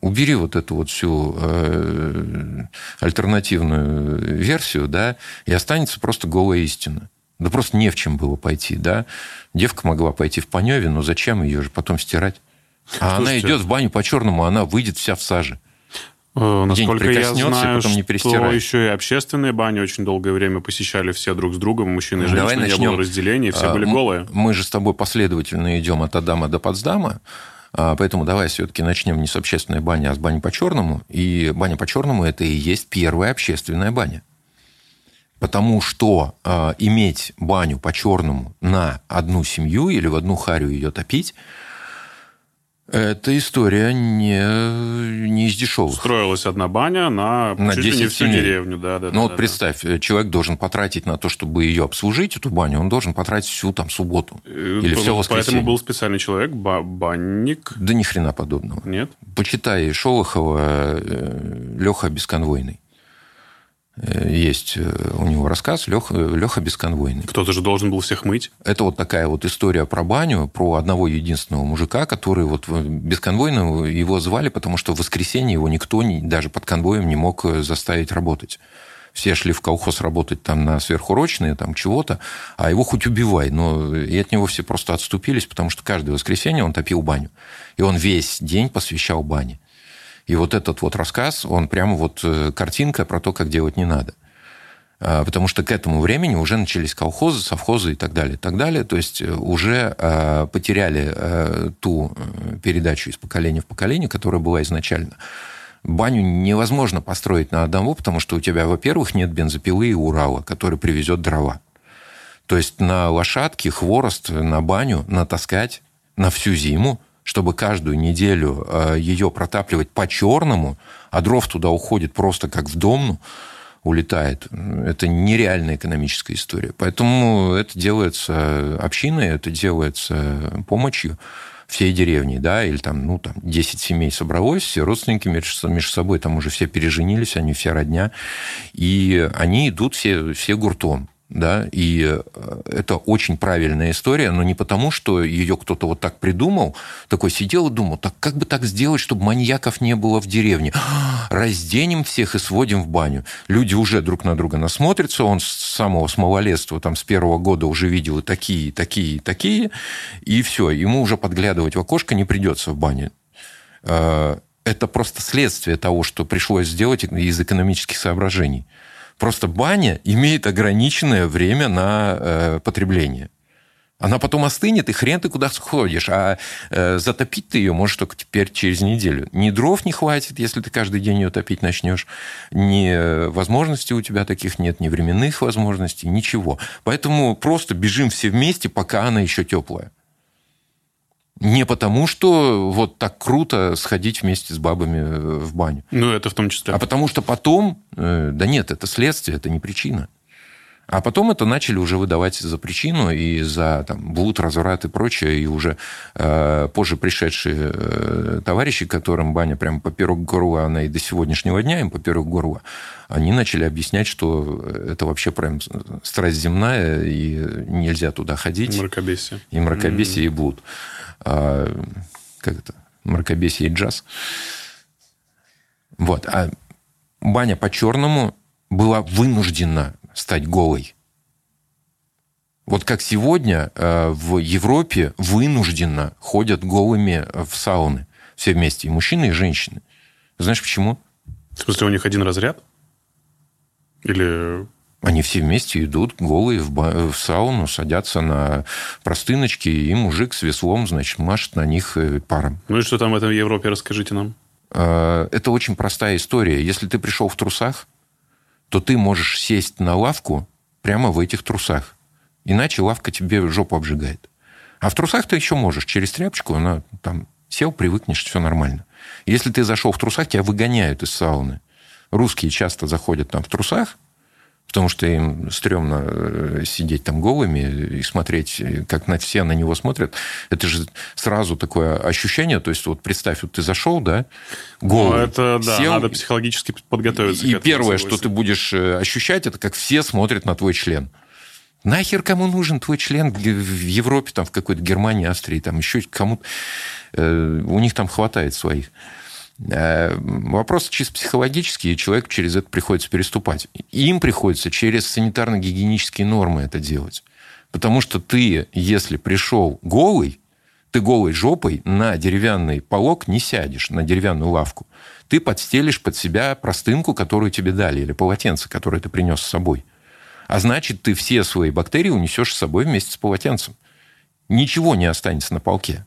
Убери вот эту вот всю э, альтернативную версию, да, и останется просто голая истина. Да просто не в чем было пойти, да. Девка могла пойти в Паневе, но зачем ее же потом стирать? А Слушайте, она идет в баню по-черному, она выйдет вся в саже. Э, насколько я знаю, потом не что еще и общественные бани очень долгое время посещали все друг с другом, мужчины и женщины, Давай начнем. не было разделений, все были голые. Мы же с тобой последовательно идем от Адама до Потсдама, а, поэтому давай все-таки начнем не с общественной бани, а с бани по-черному. И баня по-черному – это и есть первая общественная баня. Потому что э, иметь баню по-черному на одну семью или в одну харю ее топить – эта история не, не из дешевых. Строилась одна баня на, на чуть 10 не всю семей. деревню. Да, да, ну да, вот да, представь, да. человек должен потратить на то, чтобы ее обслужить, эту баню, он должен потратить всю там субботу. Э, или все воскресенье. Поэтому был специальный человек, банник. Да ни хрена подобного. Нет? Почитай Шолохова э, Леха Бесконвойный. Э, есть э, у него рассказ Леха, Леха Бесконвойный. Кто-то же должен был всех мыть. Это вот такая вот история про баню, про одного единственного мужика, который вот Бесконвойного его звали, потому что в воскресенье его никто не, даже под конвоем не мог э, заставить работать. Все шли в колхоз работать там на сверхурочные, там чего-то, а его хоть убивай. Но и от него все просто отступились, потому что каждое воскресенье он топил баню. И он весь день посвящал бане. И вот этот вот рассказ, он прямо вот э, картинка про то, как делать не надо. А, потому что к этому времени уже начались колхозы, совхозы и так далее, и так далее. То есть э, уже а, потеряли э, ту передачу из поколения в поколение, которая была изначально. Баню невозможно построить на одного, потому что у тебя, во-первых, нет бензопилы и Урала, который привезет дрова. То есть на лошадке хворост на баню натаскать на всю зиму – чтобы каждую неделю э, ее протапливать по-черному, а дров туда уходит просто как в дом, улетает. Это нереальная экономическая история. Поэтому это делается общиной, это делается помощью. всей деревни, да, или там, ну, там 10 семей собралось, все родственники между собой там уже все переженились, они все родня, и они идут все, все гуртом да, и э, это очень правильная история, но не потому, что ее кто-то вот так придумал, такой сидел и думал, так как бы так сделать, чтобы маньяков не было в деревне? Разденем всех и сводим в баню. Люди уже друг на друга насмотрятся, он с самого с малолетства, там, с первого года уже видел и такие, и такие, и такие, и все, ему уже подглядывать в окошко не придется в бане э, это просто следствие того, что пришлось сделать из экономических соображений. Просто баня имеет ограниченное время на э, потребление. Она потом остынет, и хрен ты куда сходишь. А э, затопить ты ее можешь только теперь через неделю. Ни дров не хватит, если ты каждый день ее топить начнешь. Ни э, возможностей у тебя таких нет, ни временных возможностей, ничего. Поэтому просто бежим все вместе, пока она еще теплая. Не потому, что вот так круто сходить вместе с бабами э, в баню. Ну, это в том числе. А потому что потом... Э, да нет, это следствие, это не причина. А потом это начали уже выдавать за причину и за там, блуд, разврат и прочее. И уже э, позже пришедшие э, товарищи, которым баня прямо поперек горла, она и до сегодняшнего дня им поперек горла, они начали объяснять, что это вообще прям страсть земная, и нельзя туда ходить. И мракобесие. И мракобесие, mm-hmm. и блуд а, как это, мракобесие и джаз. Вот. А баня по-черному была вынуждена стать голой. Вот как сегодня э, в Европе вынужденно ходят голыми в сауны все вместе, и мужчины, и женщины. Знаешь почему? В смысле, у них один разряд? Или они все вместе идут голые в, ба- в сауну, садятся на простыночки, и мужик с веслом, значит, машет на них э, паром. Ну и что там в этом Европе, расскажите нам. А, это очень простая история. Если ты пришел в трусах, то ты можешь сесть на лавку прямо в этих трусах. Иначе лавка тебе жопу обжигает. А в трусах ты еще можешь. Через тряпочку она там сел, привыкнешь, все нормально. Если ты зашел в трусах, тебя выгоняют из сауны. Русские часто заходят там в трусах, потому что им стрёмно э, сидеть там голыми и смотреть, как на все на него смотрят. Это же сразу такое ощущение, то есть вот представь, вот ты зашел, да, голый, ну, это, да, сел, надо психологически подготовиться. И первое, что ты будешь э, ощущать, это как все смотрят на твой член. Нахер кому нужен твой член в Европе, там, в какой-то Германии, Австрии, там еще кому-то... Э, у них там хватает своих. Э, вопрос чисто психологический, и человеку через это приходится переступать. Им приходится через санитарно-гигиенические нормы это делать. Потому что ты, если пришел голый, ты голой жопой на деревянный полок не сядешь, на деревянную лавку. Ты подстелишь под себя простынку, которую тебе дали, или полотенце, которое ты принес с собой. А значит, ты все свои бактерии унесешь с собой вместе с полотенцем. Ничего не останется на полке.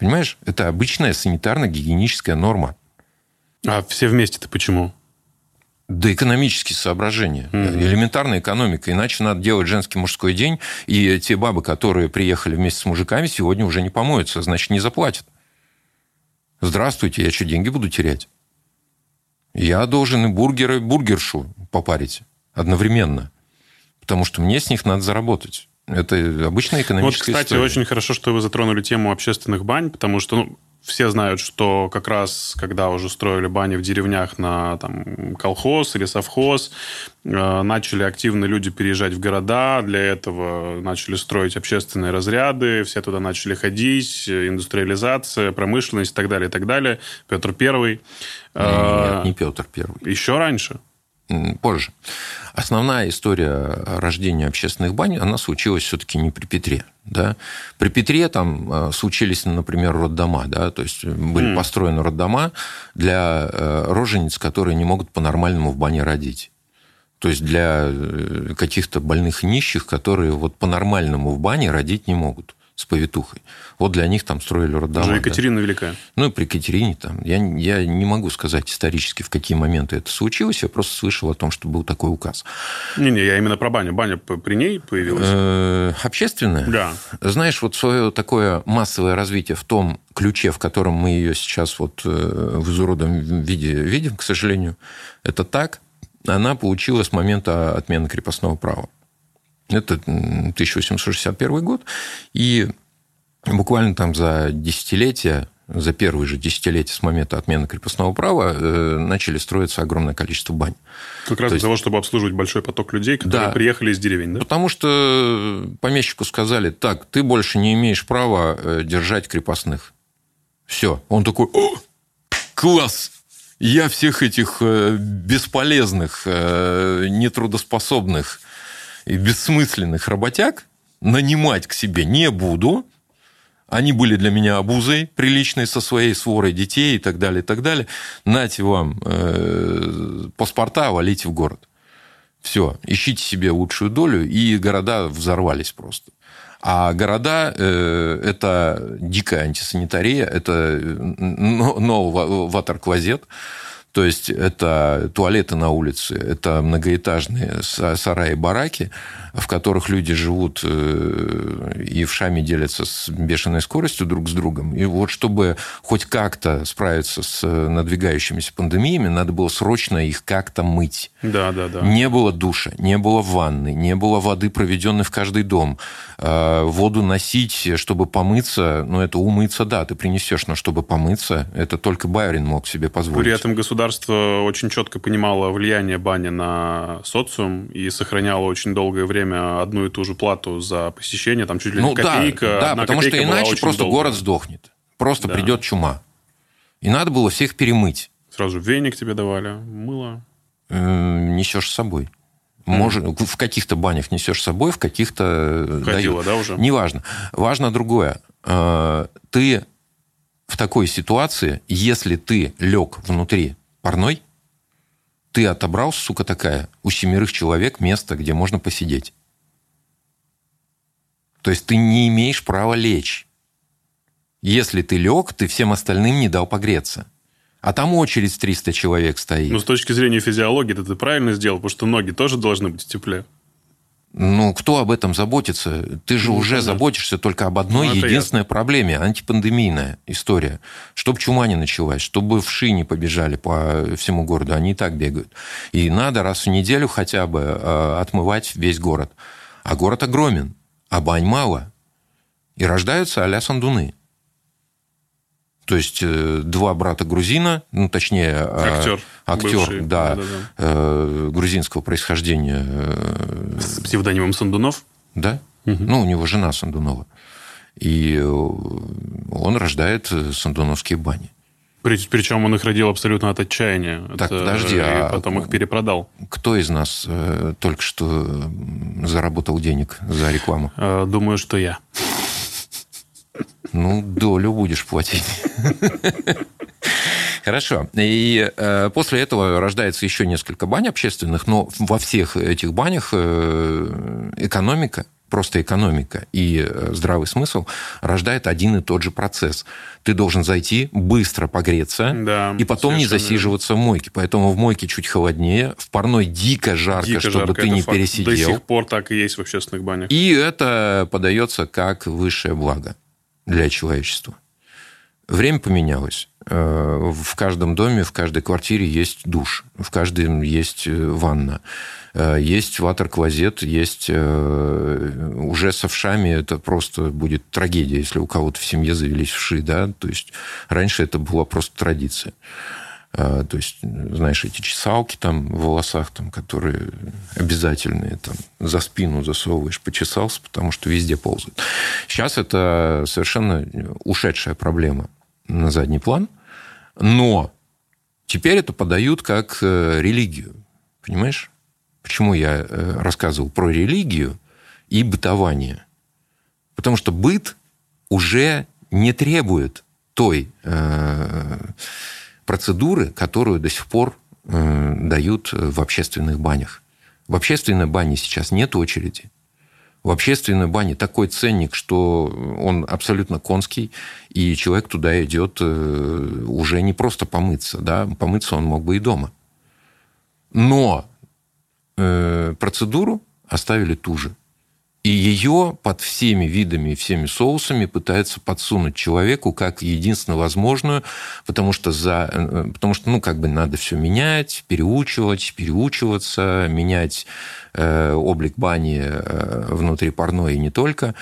Понимаешь? Это обычная санитарно-гигиеническая норма. А все вместе-то почему? Да экономические соображения. Mm-hmm. Элементарная экономика. Иначе надо делать женский мужской день, и те бабы, которые приехали вместе с мужиками, сегодня уже не помоются, значит, не заплатят. Здравствуйте, я что, деньги буду терять? Я должен и бургеры, и бургершу попарить одновременно. Потому что мне с них надо заработать. Это обычная экономическая Вот, кстати, история. очень хорошо, что вы затронули тему общественных бань, потому что ну, все знают, что как раз, когда уже строили бани в деревнях на там, колхоз или совхоз, э, начали активно люди переезжать в города, для этого начали строить общественные разряды, все туда начали ходить, индустриализация, промышленность и так далее, и так далее. Петр Первый. Нет, нет, не Петр Первый. Еще раньше? Позже. Основная история рождения общественных бань, она случилась все-таки не при Петре. Да? При Петре там э, случились, например, роддома, да? то есть были mm. построены роддома для э, рожениц, которые не могут по-нормальному в бане родить. То есть для э, каких-то больных нищих, которые вот по-нормальному в бане родить не могут с повитухой. Вот для них там строили роддома. Уже Екатерина да. Великая. Ну, и при Екатерине там. Я, я не могу сказать исторически, в какие моменты это случилось. Я просто слышал о том, что был такой указ. Не-не, я именно про баню. Баня при ней появилась? Э, общественная? Да. Знаешь, вот свое такое массовое развитие в том ключе, в котором мы ее сейчас вот э, в изуродом виде видим, к сожалению, это так, она получилась с момента отмены крепостного права. Это 1861 год. И буквально там за десятилетия за первые же десятилетия с момента отмены крепостного права э, начали строиться огромное количество бань. Как раз То для есть... того, чтобы обслуживать большой поток людей, которые да, приехали из деревень, да? Потому что помещику сказали, так, ты больше не имеешь права э, держать крепостных. Все. Он такой, О, класс! Я всех этих э, бесполезных, нетрудоспособных и бессмысленных работяг нанимать к себе не буду, они были для меня обузой приличной со своей сворой детей и так далее, и так далее. Нате вам э, паспорта, валите в город. Все, ищите себе лучшую долю, и города взорвались просто. А города э, – это дикая антисанитария, это no water-клозет, то есть это туалеты на улице, это многоэтажные сараи-бараки, в которых люди живут э, и в шаме делятся с бешеной скоростью друг с другом. И вот чтобы хоть как-то справиться с надвигающимися пандемиями, надо было срочно их как-то мыть. Да, да, да. Не было душа, не было ванны, не было воды, проведенной в каждый дом. Э, воду носить, чтобы помыться, ну, это умыться, да, ты принесешь, но чтобы помыться, это только Байрин мог себе позволить. При этом государство очень четко понимало влияние бани на социум и сохраняло очень долгое время одну и ту же плату за посещение, там чуть ли ну, не копейка. Да, да потому что иначе просто долго. город сдохнет. Просто да. придет чума. И надо было всех перемыть. Сразу веник тебе давали, мыло. Несешь с собой. Может, mm. В каких-то банях несешь с собой, в каких-то... Ходила, да, уже? Неважно. Важно другое. Э, ты в такой ситуации, если ты лег внутри парной, ты отобрал, сука такая, у семерых человек место, где можно посидеть. То есть ты не имеешь права лечь. Если ты лег, ты всем остальным не дал погреться. А там очередь 300 человек стоит. Ну, с точки зрения физиологии, это ты правильно сделал, потому что ноги тоже должны быть в тепле. Ну, кто об этом заботится? Ты же ну, уже понятно. заботишься только об одной ну, единственной ясно. проблеме, антипандемийная история. Чтобы чума не началась, чтобы вши не побежали по всему городу, они и так бегают. И надо раз в неделю хотя бы э, отмывать весь город. А город огромен, а бань мало. И рождаются а-ля сандуны. То есть э, два брата грузина, ну точнее актер, актер бывший, да, да, да. Э, грузинского происхождения. Э, С псевдонимом Сандунов? Да. Угу. Ну, у него жена Сандунова. И он рождает сандуновские бани. Причем он их родил абсолютно от отчаяния. Так, это, подожди, а потом их перепродал. Кто из нас э, только что заработал денег за рекламу? Думаю, что я. Ну, долю будешь платить. Хорошо. И э, после этого рождается еще несколько бань общественных, но во всех этих банях э, экономика, просто экономика и э, здравый смысл рождает один и тот же процесс. Ты должен зайти, быстро погреться, да, и потом не засиживаться в мойке. Поэтому в мойке чуть холоднее, в парной дико жарко, дико чтобы жарко, ты не факт. пересидел. До сих пор так и есть в общественных банях. И это подается как высшее благо для человечества. Время поменялось. Э, в каждом доме, в каждой квартире есть душ, в каждом есть э, ванна, э, есть ватер-клозет, есть уже с овшами это просто будет трагедия, если у кого-то в семье завелись вши, да, то есть раньше это была просто традиция. А, то есть, знаешь, эти чесалки там в волосах, там, которые обязательные, там, за спину засовываешь, почесался, потому что везде ползают. Сейчас это совершенно ушедшая проблема на задний план, но теперь это подают как э, религию. Понимаешь? Почему я э, рассказывал про религию и бытование? Потому что быт уже не требует той э, процедуры, которую до сих пор э, дают в общественных банях. В общественной бане сейчас нет очереди. В общественной бане такой ценник, что он абсолютно конский, и человек туда идет э, уже не просто помыться, да, помыться он мог бы и дома. Но э, процедуру оставили ту же. И ее под всеми видами всеми соусами пытаются подсунуть человеку как единственно возможную, потому что, за, э, потому что ну, как бы надо все менять, переучивать, переучиваться, менять э, облик бани э, внутри парной и не только.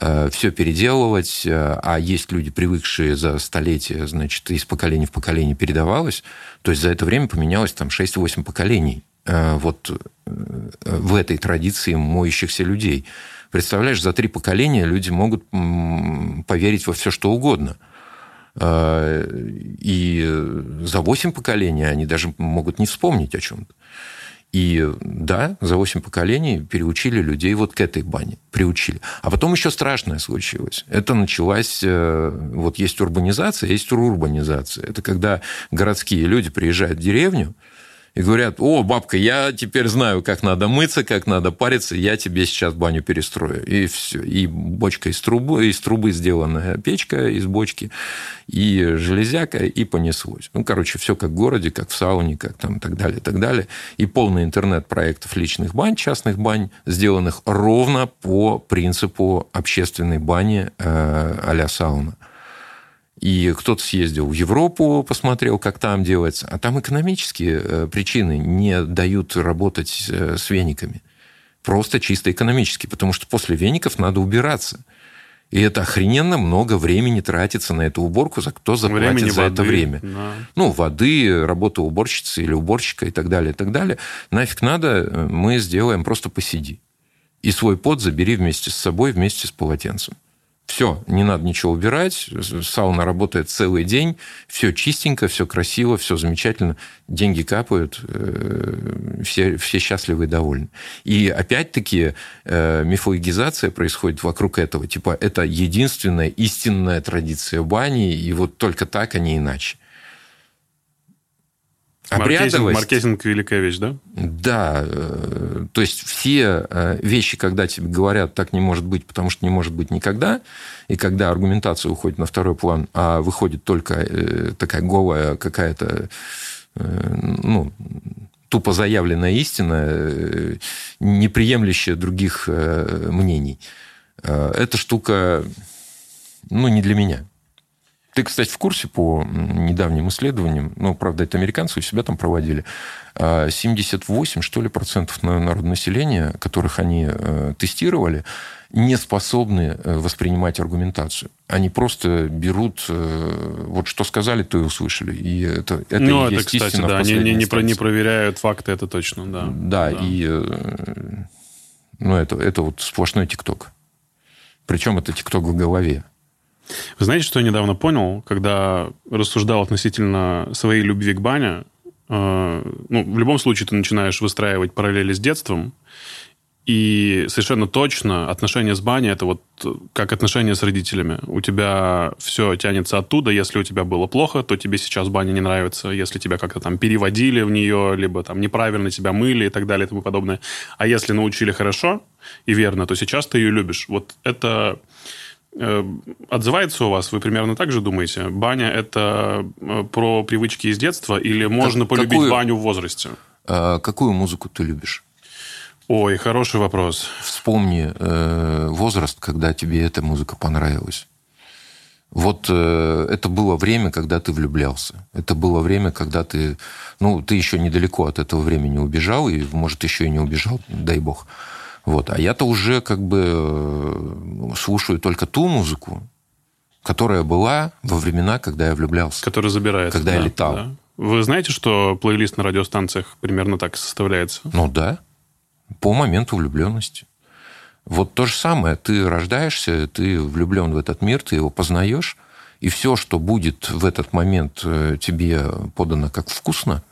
э, все переделывать, э, а есть люди, привыкшие за столетия, значит, из поколения в поколение передавалось, то есть за это время поменялось там 6-8 поколений вот в этой традиции моющихся людей. Представляешь, за три поколения люди могут поверить во все, что угодно – и за восемь поколений они даже могут не вспомнить о чем-то. И да, за восемь поколений переучили людей вот к этой бане. Приучили. А потом еще страшное случилось. Это началась... Э, вот есть урбанизация, есть урбанизация. Это когда городские люди приезжают в деревню, и говорят, о, бабка, я теперь знаю, как надо мыться, как надо париться, я тебе сейчас баню перестрою. И все. И бочка из трубы, из трубы сделанная печка из бочки, и железяка, и понеслось. Ну, короче, все как в городе, как в сауне, как там так далее, так далее. И полный интернет проектов личных бань, частных бань, сделанных ровно по принципу общественной бани э, а сауна. И кто-то съездил в Европу, посмотрел, как там делается. А там экономические э, причины не дают работать э, с вениками. Просто чисто экономически. Потому что после веников надо убираться. И это охрененно много времени тратится на эту уборку, за кто заплатит времени, за воды, это время. Да. Ну, воды, работа уборщицы или уборщика и так далее, и так далее. Нафиг надо, э, мы сделаем, просто посиди. И свой пот забери вместе с собой, вместе с полотенцем. Все, не надо ничего убирать, сауна работает целый день, все чистенько, все красиво, все замечательно, деньги капают, э, все, все счастливы и довольны. И опять-таки э, мифологизация происходит вокруг этого. Типа это единственная истинная традиция бани, и вот только так, а не иначе. Маркетинг, маркетинг – великая вещь, да? Да. Э, то есть все э, вещи, когда тебе говорят, так не может быть, потому что не может быть никогда, и когда аргументация уходит на второй план, а выходит только э, такая голая какая-то, ну, тупо заявленная истина, не приемлющая других мнений, эта штука, ну, не для меня. Ты, кстати, в курсе по недавним исследованиям, ну, правда, это американцы у себя там проводили, 78, а, что ли, процентов народного населения, которых они э, тестировали, не способны э, воспринимать аргументацию. Они просто берут, э, вот что сказали, то и услышали. И это, это ну, и это, кстати, да, они не, не, про, не проверяют факты, это точно, да. Да, да. и ну, это, это вот сплошной ТикТок. Причем это ТикТок в голове. Вы знаете, что я недавно понял, когда рассуждал относительно своей любви к бане? Э, ну, в любом случае ты начинаешь выстраивать параллели с детством, и совершенно точно отношения с баней это вот как отношения с родителями. У тебя все тянется оттуда. Если у тебя было плохо, то тебе сейчас баня не нравится. Если тебя как-то там переводили в нее, либо там неправильно тебя мыли и так далее и тому подобное. А если научили хорошо и верно, то сейчас ты ее любишь. Вот это Э, отзывается у вас? Вы примерно так же думаете? Баня – это э, про привычки из детства или можно как, полюбить какую, баню в возрасте? А, какую музыку ты любишь? Ой, хороший вопрос. Вспомни э, возраст, когда тебе эта музыка понравилась. Вот э, это было время, когда ты влюблялся. Это было время, когда ты... Ну, ты еще недалеко от этого времени убежал, и, может, еще и не убежал, дай бог. Вот. А я-то уже как бы э, слушаю только ту музыку, которая была во времена, когда я влюблялся. Которая забирает. Когда да, я летал. Да. Вы знаете, что плейлист на радиостанциях примерно так составляется? Ну да. По моменту влюбленности. Вот то же самое. Ты рождаешься, ты влюблен в этот мир, ты его познаешь, и все, что будет в этот момент э, тебе подано как вкусно,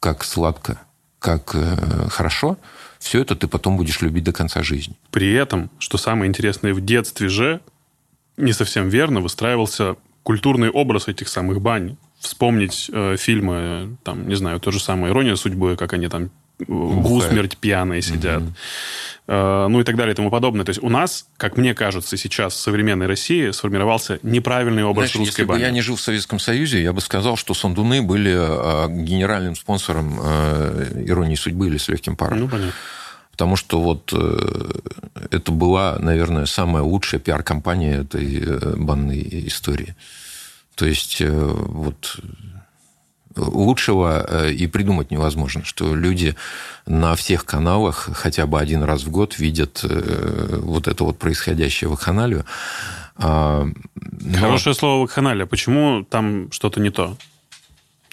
как сладко, как э, хорошо – все это ты потом будешь любить до конца жизни. При этом, что самое интересное, в детстве же не совсем верно выстраивался культурный образ этих самых бань. Вспомнить э, фильмы, там, не знаю, то же самое «Ирония судьбы», как они там в усмерть пьяные сидят. Угу. Э, ну и так далее и тому подобное. То есть у нас, как мне кажется, сейчас в современной России сформировался неправильный образ Знаешь, русской если бани. бы я не жил в Советском Союзе, я бы сказал, что Сандуны были э, генеральным спонсором э, «Иронии судьбы» или «С легким паром». Ну, понятно. Потому что вот это была, наверное, самая лучшая пиар-компания этой банной истории. То есть вот Лучшего э, и придумать невозможно, что люди на всех каналах хотя бы один раз в год видят э, вот это вот происходящее в вакханалию. А, но... Хорошее слово вакханалия. Почему там что-то не то?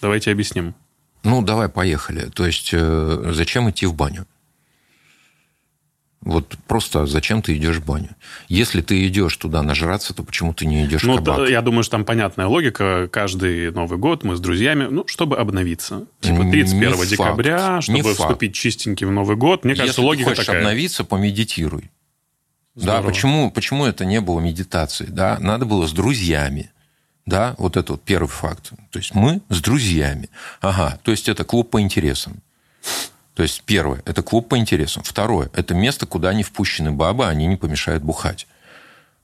Давайте объясним. Ну, давай, поехали. То есть, э, зачем идти в баню? Вот просто зачем ты идешь в баню? Если ты идешь туда нажраться, то почему ты не идешь ну, в кабак? Да, я думаю, что там понятная логика. Каждый Новый год мы с друзьями, ну, чтобы обновиться. Типа 31 не декабря, факт. чтобы не вступить факт. чистенький в Новый год. Мне кажется, Если логика ты хочешь такая. обновиться, помедитируй. Здорово. Да, почему, почему это не было медитацией? Да, надо было с друзьями. Да, вот это вот первый факт. То есть мы с друзьями. Ага, то есть это клуб по интересам. То есть, первое – это клуб по интересам. Второе – это место, куда не впущены бабы, они не помешают бухать.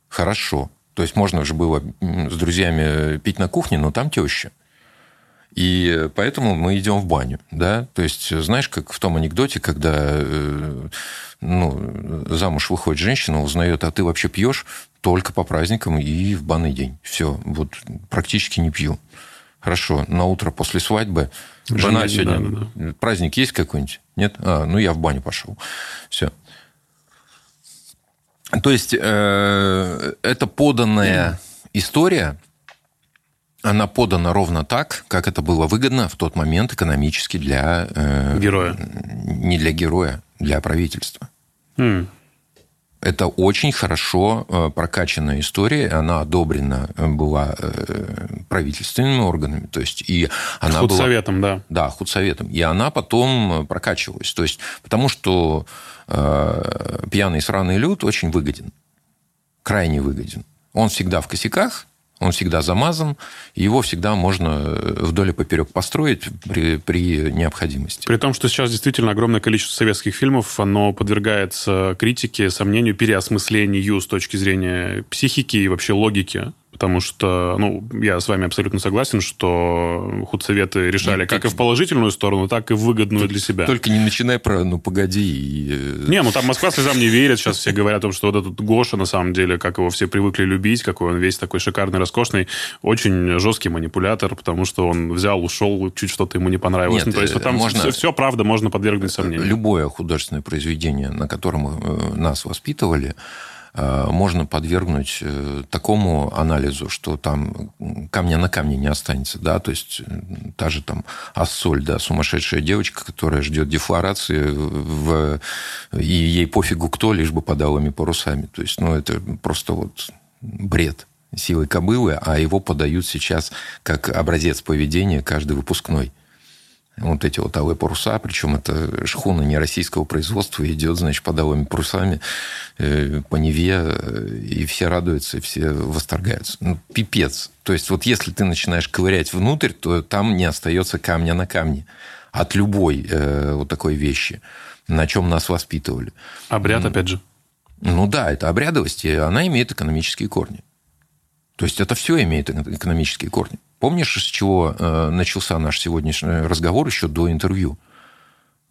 Хорошо. То есть, можно же было с друзьями пить на кухне, но там теща. И поэтому мы идем в баню, да. То есть, знаешь, как в том анекдоте, когда э, ну, замуж выходит женщина, узнает, а ты вообще пьешь только по праздникам и в банный день. Все, вот практически не пью. Хорошо, на утро после свадьбы Жена сегодня... Да, да. Праздник есть какой-нибудь? Нет? А, ну, я в баню пошел. Все. То есть, э, это поданная история, она подана ровно так, как это было выгодно в тот момент экономически для... Э, героя. Не для героя, для правительства. Mm. Это очень хорошо э, прокачанная история, она одобрена э, была э, правительственными органами, то есть и она худсоветом, была, да. Да, худсоветом, и она потом прокачивалась, то есть потому что э, пьяный сраный люд очень выгоден, крайне выгоден. Он всегда в косяках, он всегда замазан, его всегда можно э, вдоль и поперек построить при, при необходимости. При том, что сейчас действительно огромное количество советских фильмов, оно подвергается критике, сомнению, переосмыслению с точки зрения психики и вообще логики потому что, ну, я с вами абсолютно согласен, что худсоветы решали Нет, как и в положительную сторону, так и в выгодную для себя. Только не начинай про «ну, погоди». И... Э, не, ну там Москва слезам не верит, сейчас все говорят о том, что вот этот Гоша, на самом деле, как его все привыкли любить, какой он весь такой шикарный, роскошный, очень жесткий манипулятор, потому что он взял, ушел, чуть что-то ему не понравилось. Нет, ну, то есть, там можно... все, все, правда, можно подвергнуть сомнению. Любое художественное произведение, на котором э, нас воспитывали, Э, можно подвергнуть э, такому анализу, что там камня на камне не останется, да, то есть э, та же там ассоль, да, сумасшедшая девочка, которая ждет дефлорации, в... и ей пофигу кто, лишь бы под алыми парусами, то есть, ну, это просто вот бред силой кобылы, а его подают сейчас как образец поведения каждый выпускной вот эти вот алые паруса, причем это шхуна не российского производства, идет, значит, под алыми парусами э, по Неве, э, и все радуются, и все восторгаются. Ну, пипец. То есть вот если ты начинаешь ковырять внутрь, то там не остается камня на камне от любой э, вот такой вещи, на чем нас воспитывали. Обряд, опять же. Ну да, это обрядовость, и она имеет экономические корни. То есть это все имеет экономические корни. Помнишь, с чего э, начался наш сегодняшний разговор еще до интервью?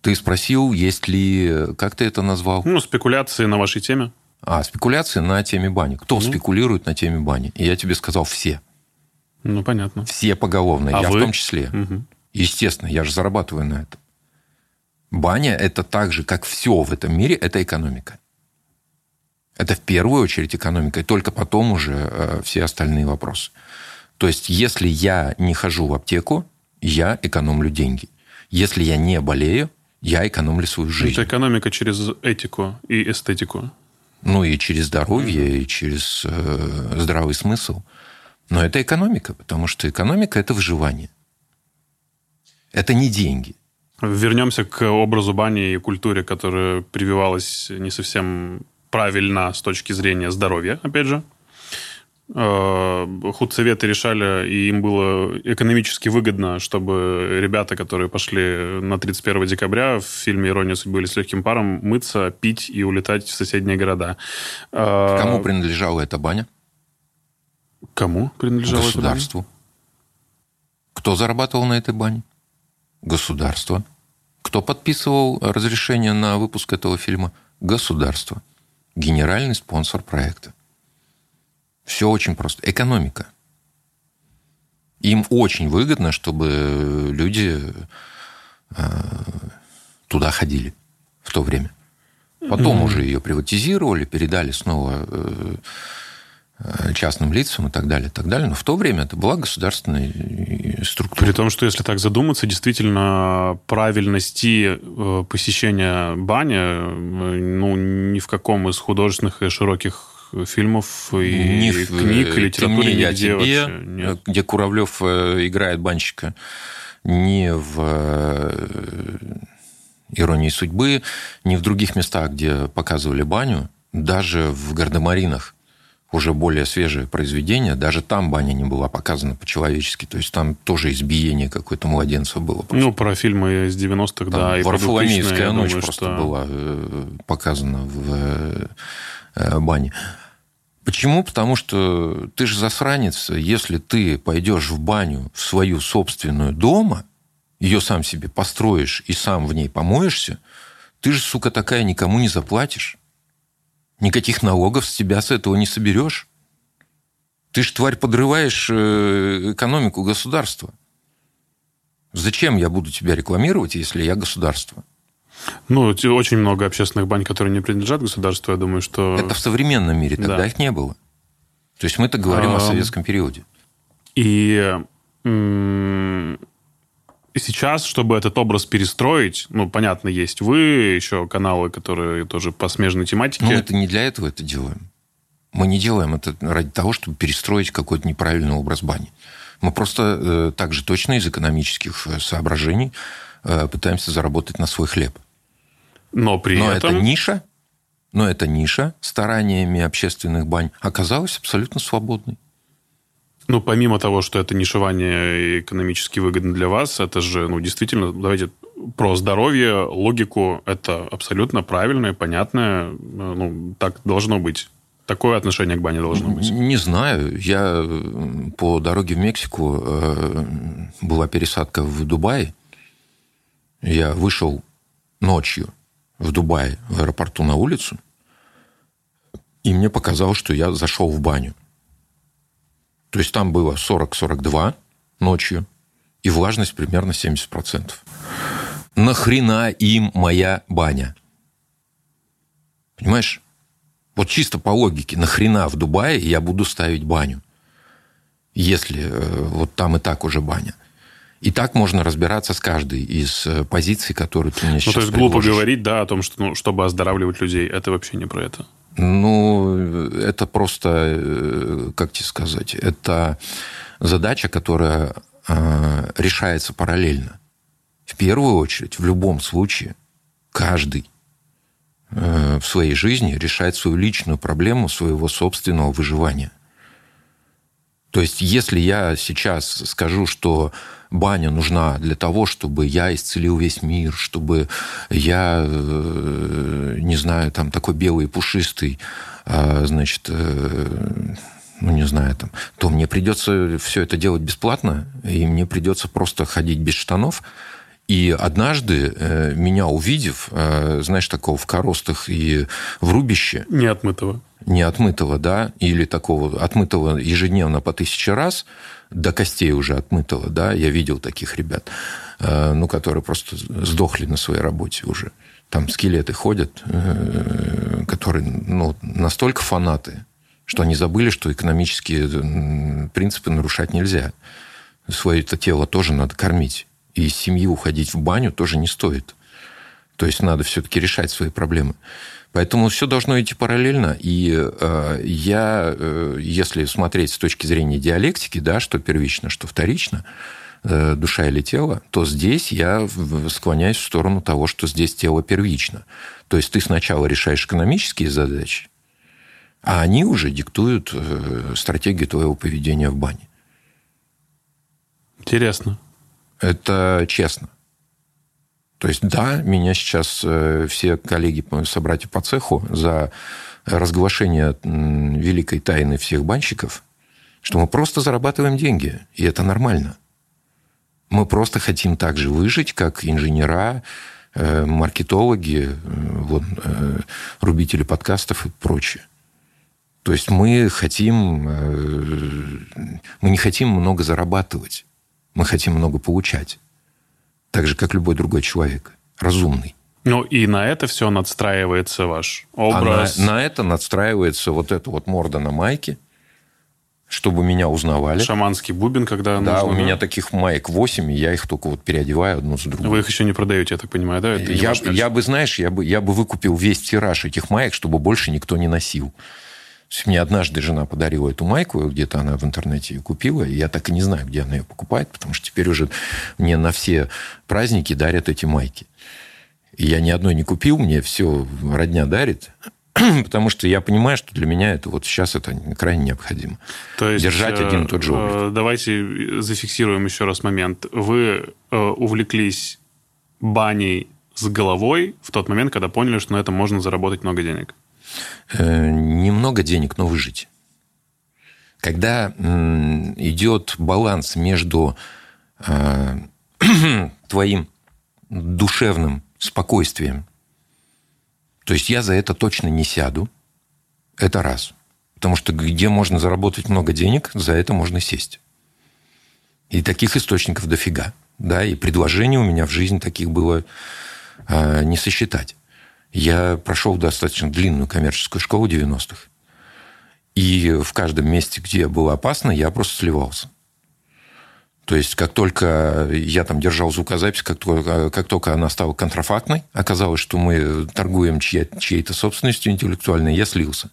Ты спросил, есть ли, как ты это назвал? Ну, спекуляции на вашей теме. А, спекуляции на теме бани. Кто ну. спекулирует на теме бани? И я тебе сказал все. Ну, понятно. Все поголовно, а я вы? в том числе. Угу. Естественно, я же зарабатываю на этом. Баня – это так же, как все в этом мире, это экономика. Это в первую очередь экономика, и только потом уже э, все остальные вопросы. То есть, если я не хожу в аптеку, я экономлю деньги. Если я не болею, я экономлю свою жизнь. Это экономика через этику и эстетику. Ну, и через здоровье, и через э, здравый смысл. Но это экономика, потому что экономика – это выживание. Это не деньги. Вернемся к образу бани и культуре, которая прививалась не совсем правильно с точки зрения здоровья, опять же. Э, худсоветы решали, и им было экономически выгодно, чтобы ребята, которые пошли на 31 декабря в фильме «Ирония судьбы» или «С легким паром» мыться, пить и улетать в соседние города. Э, Кому принадлежала эта баня? Кому принадлежала Государству. эта баня? Кто зарабатывал на этой бане? Государство. Кто подписывал разрешение на выпуск этого фильма? Государство. Генеральный спонсор проекта. Все очень просто. Экономика. Им очень выгодно, чтобы люди э, туда ходили в то время. Потом mm-hmm. уже ее приватизировали, передали снова э, частным лицам и так далее, и так далее. Но в то время это была государственная структура. При том, что если так задуматься, действительно правильности посещения бани ну, ни в каком из художественных и широких фильмов и ни книг, и литературы, нигде тебе, вообще нет. где Куравлев играет банщика, ни в «Иронии судьбы», ни в других местах, где показывали баню, даже в «Гардемаринах», уже более свежее произведение, даже там баня не была показана по-человечески. То есть там тоже избиение какое-то младенца было. Просто. Ну, про фильмы из 90-х, да. И Варфоломеевская ночь думаю, просто что... была э, показана в э, бане. Почему? Потому что ты же засранец, если ты пойдешь в баню в свою собственную дома, ее сам себе построишь и сам в ней помоешься, ты же, сука, такая никому не заплатишь. Никаких налогов с тебя с этого не соберешь. Ты ж, тварь, подрываешь э, экономику государства. Зачем я буду тебя рекламировать, если я государство? Ну, очень много общественных бань, которые не принадлежат государству, я думаю, что... Это в современном мире, тогда да. их не было. То есть мы-то говорим а... о советском периоде. И сейчас, чтобы этот образ перестроить, ну, понятно, есть вы, еще каналы, которые тоже по смежной тематике. Ну, это не для этого это делаем. Мы не делаем это ради того, чтобы перестроить какой-то неправильный образ бани. Мы просто э, также точно из экономических э, соображений э, пытаемся заработать на свой хлеб. Но при но этом... это ниша, но эта ниша стараниями общественных бань оказалась абсолютно свободной. Ну, помимо того, что это нишевание экономически выгодно для вас, это же, ну, действительно, давайте про здоровье, логику, это абсолютно правильное, понятное, ну, так должно быть. Такое отношение к бане должно быть? Не знаю. Я по дороге в Мексику э, была пересадка в Дубае. Я вышел ночью в Дубае в аэропорту на улицу, и мне показалось, что я зашел в баню. То есть там было 40-42 ночью, и влажность примерно 70%. Нахрена им моя баня? Понимаешь? Вот чисто по логике, нахрена в Дубае я буду ставить баню, если э, вот там и так уже баня. И так можно разбираться с каждой из э, позиций, которые ты мне сейчас Ну, то есть предложишь. глупо говорить, да, о том, что, ну, чтобы оздоравливать людей. Это вообще не про это. Ну, это просто, э, как тебе сказать, это задача, которая э, решается параллельно. В первую очередь, в любом случае, каждый э, в своей жизни решает свою личную проблему своего собственного выживания. То есть, если я сейчас скажу, что баня нужна для того, чтобы я исцелил весь мир, чтобы я, не знаю, там такой белый пушистый, а, значит, э, ну, не знаю, там, то мне придется все это делать бесплатно, и мне придется просто ходить без штанов. И однажды, э, меня увидев, знаешь, такого в коростах и в рубище... Неотмытого не отмытого, да, или такого отмытого ежедневно по тысяче раз, до костей уже отмытого, да, я видел таких ребят, э, ну, которые просто сдохли на своей работе уже. Там скелеты ходят, э, которые, ну, настолько фанаты, что они забыли, что экономические принципы нарушать нельзя. Свое это тело тоже надо кормить. И из семьи уходить в баню тоже не стоит. То есть надо все-таки решать свои проблемы. Поэтому все должно идти параллельно. И э, я, э, если смотреть с точки зрения диалектики, да, что первично, что вторично, э, душа или тело, то здесь я склоняюсь в сторону того, что здесь тело первично. То есть ты сначала решаешь экономические задачи, а они уже диктуют э, стратегию твоего поведения в бане. Интересно. Это честно. То есть, да, меня сейчас э, все коллеги, собратья по цеху за разглашение великой тайны всех банщиков, что мы просто зарабатываем деньги, и это нормально. Мы просто хотим так же выжить, как инженера, э, маркетологи, э, вот, рубители подкастов и прочее. То есть мы хотим, э, мы не хотим много зарабатывать, мы хотим много получать. Так же, как любой другой человек, разумный. Ну и на это все надстраивается ваш образ. А на, на это надстраивается вот эта вот морда на майке, чтобы меня узнавали. Шаманский бубен, когда Да, нужно, у меня таких маек 8, и я их только вот переодеваю одну за другой. Вы их еще не продаете, я так понимаю, да? Это я, я бы, знаешь, я бы, я бы выкупил весь тираж этих маек, чтобы больше никто не носил. Мне однажды жена подарила эту майку, где-то она в интернете ее купила, и я так и не знаю, где она ее покупает, потому что теперь уже мне на все праздники дарят эти майки. И я ни одной не купил, мне все родня дарит, потому что я понимаю, что для меня это вот сейчас это крайне необходимо. То есть, Держать один и тот же. Э, давайте зафиксируем еще раз момент. Вы э, увлеклись баней с головой в тот момент, когда поняли, что на этом можно заработать много денег? Э, немного денег, но выжить. Когда идет баланс между твоим душевным спокойствием. То есть я за это точно не сяду. Это раз. Потому что где можно заработать много денег, за это можно сесть. И таких источников дофига. Да, и предложений у меня в жизни таких было э, не сосчитать. Я прошел достаточно длинную коммерческую школу 90-х. И в каждом месте, где было опасно, я просто сливался. То есть, как только я там держал звукозапись, как только, как только она стала контрафактной, оказалось, что мы торгуем чьей- чьей-то собственностью интеллектуальной, я слился.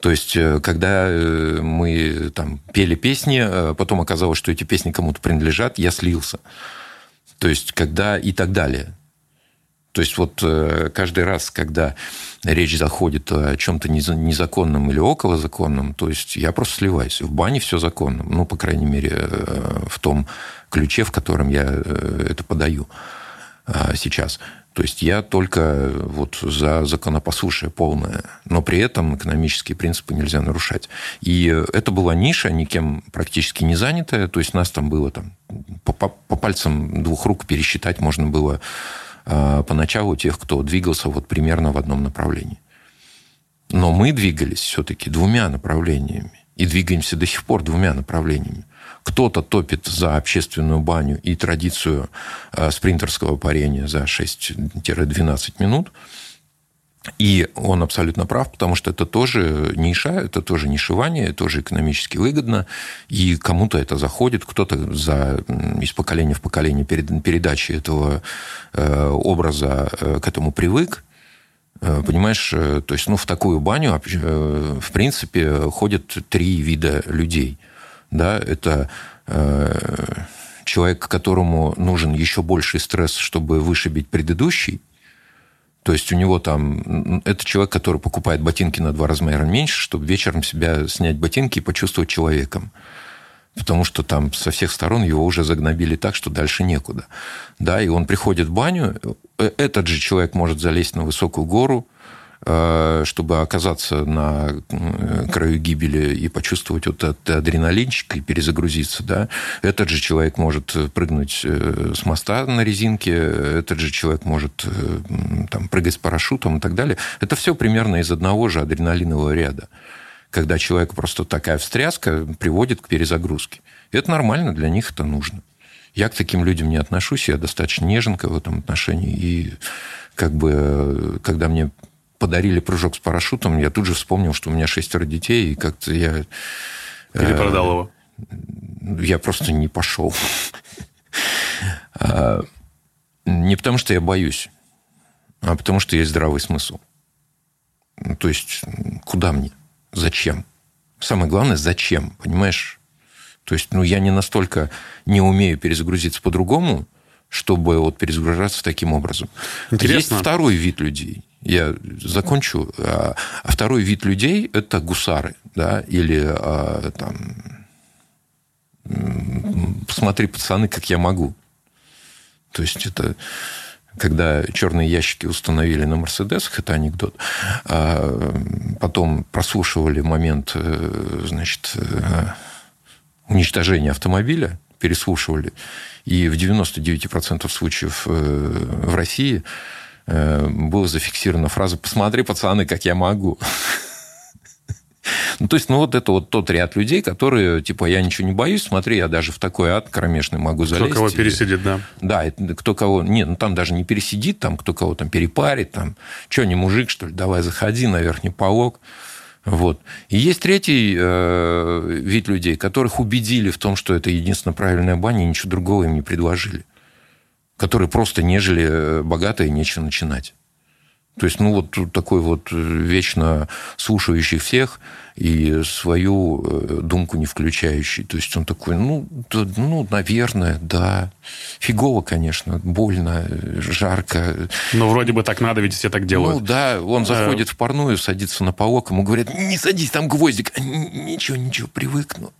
То есть, э, когда э, мы там пели песни, э, потом оказалось, что эти песни кому-то принадлежат, я слился. То есть, когда и так далее. То есть вот каждый раз, когда речь заходит о чем-то незаконном или околозаконном, то есть я просто сливаюсь. В бане все законно. Ну, по крайней мере, в том ключе, в котором я это подаю сейчас. То есть я только вот за законопослушие полное, но при этом экономические принципы нельзя нарушать. И это была ниша, никем практически не занятая, то есть нас там было там по, по, по пальцам двух рук пересчитать можно было э, поначалу тех, кто двигался вот примерно в одном направлении. Но мы двигались все-таки двумя направлениями и двигаемся до сих пор двумя направлениями. Кто-то топит за общественную баню и традицию э, спринтерского парения за 6-12 минут. И он абсолютно прав, потому что это тоже ниша, это тоже нишевание, это тоже экономически выгодно. И кому-то это заходит, кто-то за, из поколения в поколение перед, передачи этого э, образа э, к этому привык. Понимаешь, то есть ну, в такую баню, в принципе, ходят три вида людей – да, это э, человек, которому нужен еще больший стресс, чтобы вышибить предыдущий, то есть у него там... Это человек, который покупает ботинки на два размера меньше, чтобы вечером себя снять ботинки и почувствовать человеком. Потому что там со всех сторон его уже загнобили так, что дальше некуда. Да, и он приходит в баню, э, этот же человек может залезть на высокую гору, чтобы оказаться на э, краю гибели и почувствовать вот этот адреналинчик и перезагрузиться, да, этот же человек может прыгнуть э, с моста на резинке, этот же человек может там, прыгать с парашютом и так далее. Это все примерно из одного же адреналинового ряда когда человек просто такая встряска приводит к перезагрузке. И это нормально, для них это нужно. Я к таким людям не отношусь, я достаточно неженка в этом отношении. И как бы, когда мне подарили прыжок с парашютом, я тут же вспомнил, что у меня шестеро детей, и как-то я... Перепродал его? Э, я просто не пошел. А, не потому, что я боюсь, а потому, что есть здравый смысл. Ну, то есть, куда мне? Зачем? Самое главное, зачем, понимаешь? То есть, ну, я не настолько не умею перезагрузиться по-другому, чтобы вот перезагружаться таким образом. Интересно. Есть второй вид людей я закончу. А, а второй вид людей – это гусары, да, или а, там посмотри, пацаны, как я могу. То есть это когда черные ящики установили на Мерседесах, это анекдот, а потом прослушивали момент э, значит, э, уничтожения автомобиля, переслушивали, и в 99% случаев э, в России была зафиксирована фраза «Посмотри, пацаны, как я могу». Ну, то есть, ну, вот это вот тот ряд людей, которые, типа, я ничего не боюсь, смотри, я даже в такой ад кромешный могу залезть. Кто кого пересидит, да. Да, кто кого... Нет, ну, там даже не пересидит, там кто кого там перепарит, там, что, не мужик, что ли, давай заходи на верхний полог. Вот. И есть третий э, вид людей, которых убедили в том, что это единственная правильная баня, и ничего другого им не предложили. Которые просто нежели э, богатые, нечего начинать. То есть, ну, вот такой вот э, вечно слушающий всех и свою э, думку не включающий. То есть, он такой, ну, да, ну, наверное, да. Фигово, конечно, больно, жарко. Ну, вроде бы так надо, ведь все так делают. Ну, да, он заходит в парную, садится на полок, ему говорят, не садись, там гвоздик. Ничего, ничего, привыкну.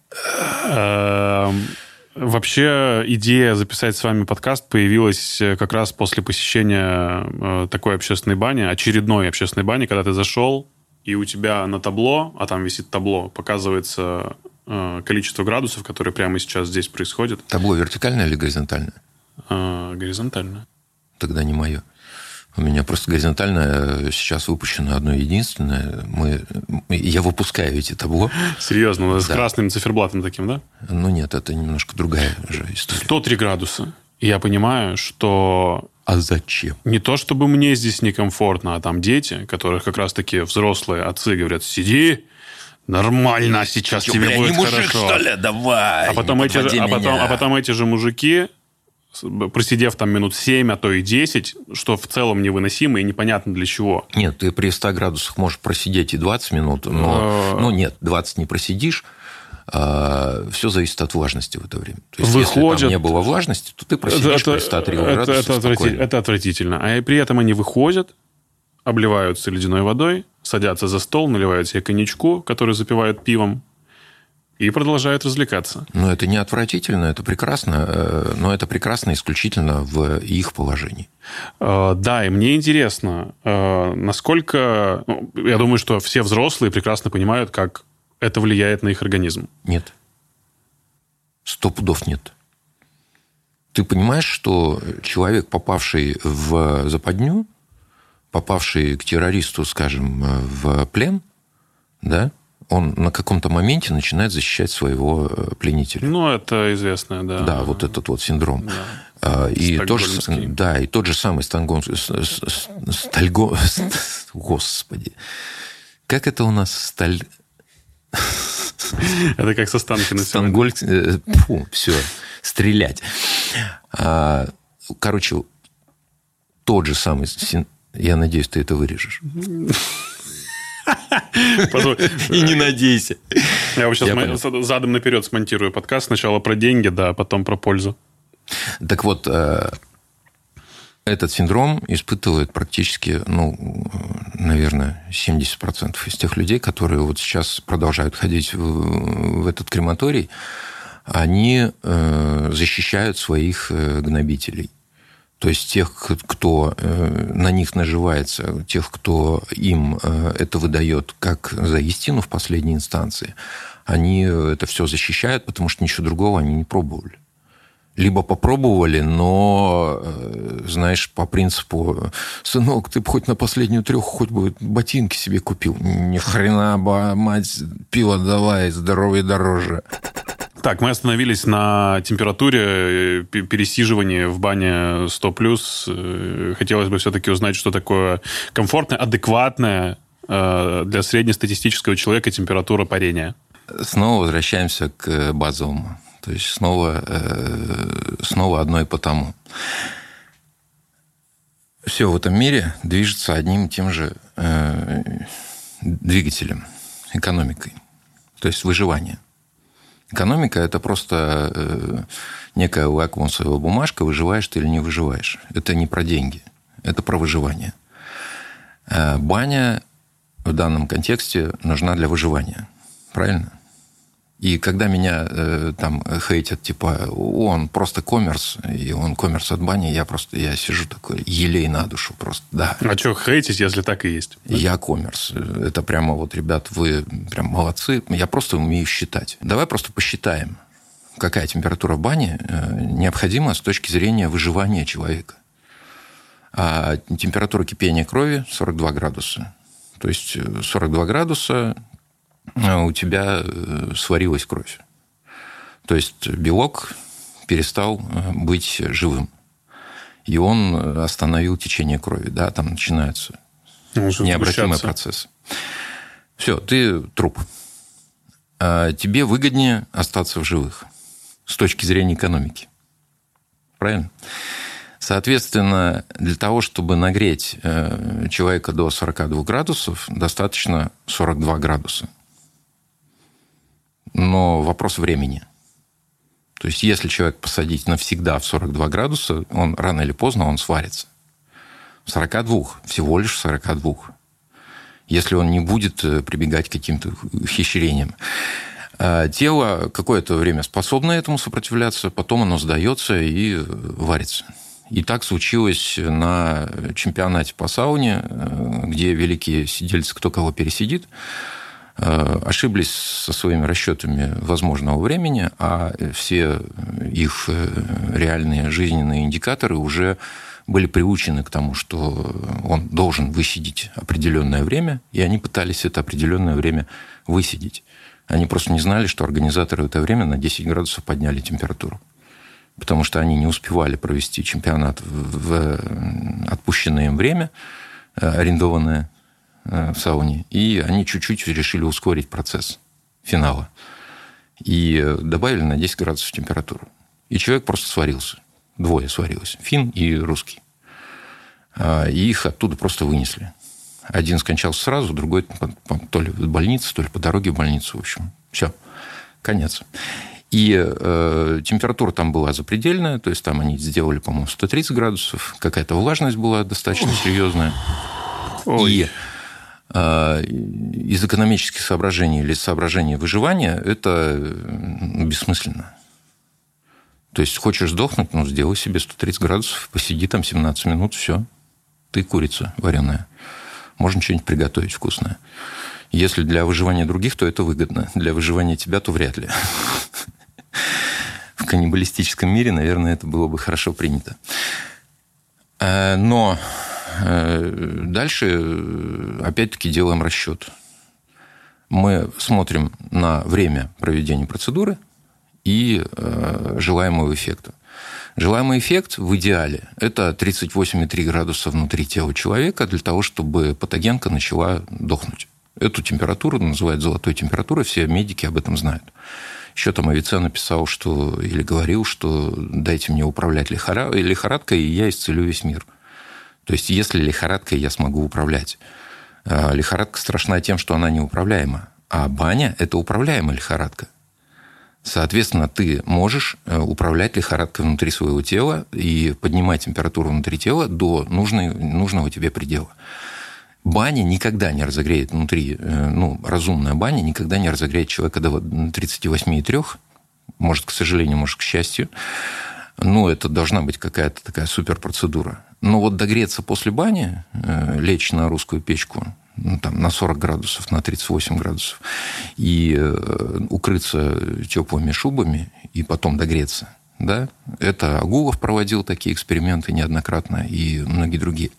Вообще идея записать с вами подкаст появилась э, как раз после посещения э, такой общественной бани, очередной общественной бани, когда ты зашел, и у тебя на табло, а там висит табло, показывается э, количество градусов, которые прямо сейчас здесь происходят. Табло вертикальное или горизонтальное? Горизонтальное. Тогда не мое. У меня просто горизонтально сейчас выпущено одно единственное. Мы, я выпускаю эти табло. Серьезно? Да. С красным циферблатом таким, да? Ну нет, это немножко другая же история. 103 градуса. И я понимаю, что... А зачем? Не то, чтобы мне здесь некомфортно, а там дети, которых как раз-таки взрослые отцы говорят, сиди, нормально сейчас Чё, тебе бля, будет не мужик, хорошо. что ли? Давай, а потом, эти же, а, потом, а потом эти же мужики просидев там минут 7, а то и 10, что в целом невыносимо и непонятно для чего. Нет, ты при 100 градусах можешь просидеть и 20 минут, но, а... ну нет, 20 не просидишь, а, все зависит от влажности в это время. То есть, Выходят... если там не было влажности, то ты просидишь это, при 103 это, градусах это, отврати... это отвратительно. А при этом они выходят, обливаются ледяной водой, садятся за стол, наливают себе коньячку, который запивают пивом, и продолжают развлекаться. Ну, это не отвратительно, это прекрасно, э, но это прекрасно исключительно в их положении. Э, да, и мне интересно, э, насколько... Ну, я думаю, что все взрослые прекрасно понимают, как это влияет на их организм. Нет. Сто пудов нет. Ты понимаешь, что человек, попавший в западню, попавший к террористу, скажем, в плен, да, он на каком-то моменте начинает защищать своего э, пленителя. Ну, это известно, да. Да, вот этот вот синдром. Да. А, и, тот же, да, и тот же самый стангон... Стальго... Господи. Как это у нас сталь... Это как со Станкина. Стангольд... Э, фу, все. Стрелять. А, короче, тот же самый... Я надеюсь, ты это вырежешь. И не надейся. Я вот сейчас задом наперед смонтирую подкаст. Сначала про деньги, да, потом про пользу. Так вот, э, этот синдром испытывает практически, ну, наверное, 70% из тех людей, которые вот сейчас продолжают ходить в, в этот крематорий, они э, защищают своих э, гнобителей. То есть тех, кто э, на них наживается, тех, кто им э, это выдает как за истину в последней инстанции, они это все защищают, потому что ничего другого они не пробовали. Либо попробовали, но, э, знаешь, по принципу, сынок, ты бы хоть на последнюю треху хоть бы ботинки себе купил. Ни хрена, мать, пиво давай, здоровье дороже. Так, мы остановились на температуре э, пересиживания в бане 100+. Э, хотелось бы все-таки узнать, что такое комфортная, адекватная э, для среднестатистического человека температура парения. Снова возвращаемся к базовому. То есть снова, снова одно и потому. Все в этом мире движется одним и тем же двигателем, экономикой. То есть выживание – Экономика – это просто э, некая лакмусовая бумажка, выживаешь ты или не выживаешь. Это не про деньги, это про выживание. Э, баня в данном контексте нужна для выживания. Правильно? И когда меня э, там хейтят, типа, он просто коммерс, и он коммерс от бани, я просто, я сижу такой, елей на душу просто, да. А что хейтить, если так и есть? Я коммерс. Это прямо вот, ребят, вы прям молодцы. Я просто умею считать. Давай просто посчитаем, какая температура в бане э, необходима с точки зрения выживания человека. А температура кипения крови 42 градуса. То есть 42 э, градуса у тебя сварилась кровь. То есть белок перестал быть живым. И он остановил течение крови. Да, там начинаются необратимый процесс. Все, ты труп. А тебе выгоднее остаться в живых с точки зрения экономики. Правильно? Соответственно, для того, чтобы нагреть э, человека до 42 градусов, достаточно 42 градуса. Но вопрос времени. То есть, если человек посадить навсегда в 42 градуса, он рано или поздно он сварится. 42, всего лишь 42. Если он не будет э, прибегать к каким-то ухищрениям. А тело какое-то время способно этому сопротивляться, потом оно сдается и э, варится. И так случилось на чемпионате по сауне, э, где великие сидельцы кто кого пересидит, ошиблись со своими расчетами возможного времени, а все их реальные жизненные индикаторы уже были приучены к тому, что он должен высидеть определенное время, и они пытались это определенное время высидеть. Они просто не знали, что организаторы в это время на 10 градусов подняли температуру. Потому что они не успевали провести чемпионат в отпущенное им время, э, арендованное э, в сауне, и они чуть-чуть решили ускорить процесс финала. И э, добавили на 10 градусов температуру. И человек просто сварился. Двое сварилось. Фин и русский. А, и их оттуда просто вынесли. Один скончался сразу, другой то ли в больнице, то ли по дороге в больницу. В общем, все, конец. И э, температура там была запредельная, то есть там они сделали, по-моему, 130 градусов, какая-то влажность была достаточно серьезная. Ой. И э, из экономических соображений или соображений выживания это бессмысленно. То есть хочешь сдохнуть, ну, сделай себе 130 градусов, посиди там 17 минут, все. Ты курица вареная. Можно что-нибудь приготовить вкусное. Если для выживания других, то это выгодно. Для выживания тебя, то вряд ли. В каннибалистическом мире, наверное, это было бы хорошо принято. Э, но дальше, э, опять-таки, делаем расчет. Мы смотрим на время проведения процедуры – и э, желаемого эффекта. Желаемый эффект в идеале – это 38,3 градуса внутри тела человека для того, чтобы патогенка начала дохнуть. Эту температуру называют золотой температурой, все медики об этом знают. Еще там Авиценна написал, что, или говорил, что дайте мне управлять лихорадкой, и я исцелю весь мир. То есть, если лихорадкой я смогу управлять. А лихорадка страшна тем, что она неуправляема. А баня – это управляемая лихорадка. Соответственно, ты можешь э, управлять лихорадкой внутри своего тела и поднимать температуру внутри тела до нужной, нужного тебе предела. Баня никогда не разогреет внутри, э, ну, разумная баня никогда не разогреет человека до 38,3, может, к сожалению, может, к счастью. Ну, это должна быть какая-то такая суперпроцедура. Но вот догреться после бани, э, лечь на русскую печку, ну, там, на 40 градусов, на 38 градусов, и э, укрыться теплыми шубами и потом догреться. Да? Это Агулов проводил такие эксперименты неоднократно и многие другие.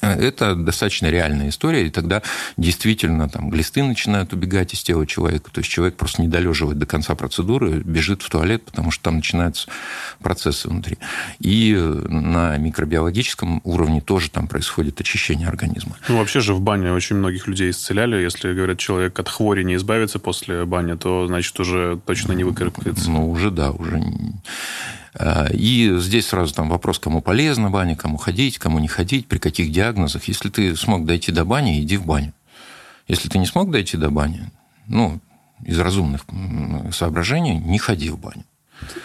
Это достаточно реальная история, и тогда действительно там глисты начинают убегать из тела человека, то есть человек просто не долеживает до конца процедуры, бежит в туалет, потому что там начинаются процессы внутри. И на микробиологическом уровне тоже там происходит очищение организма. Ну, вообще же в бане очень многих людей исцеляли. Если, говорят, человек от хвори не избавится после бани, то, значит, уже точно не выкарабкается. Ну, уже да, уже и здесь сразу там вопрос, кому полезно баня, кому ходить, кому не ходить, при каких диагнозах. Если ты смог дойти до бани, иди в баню. Если ты не смог дойти до бани, ну, из разумных соображений, не ходи в баню.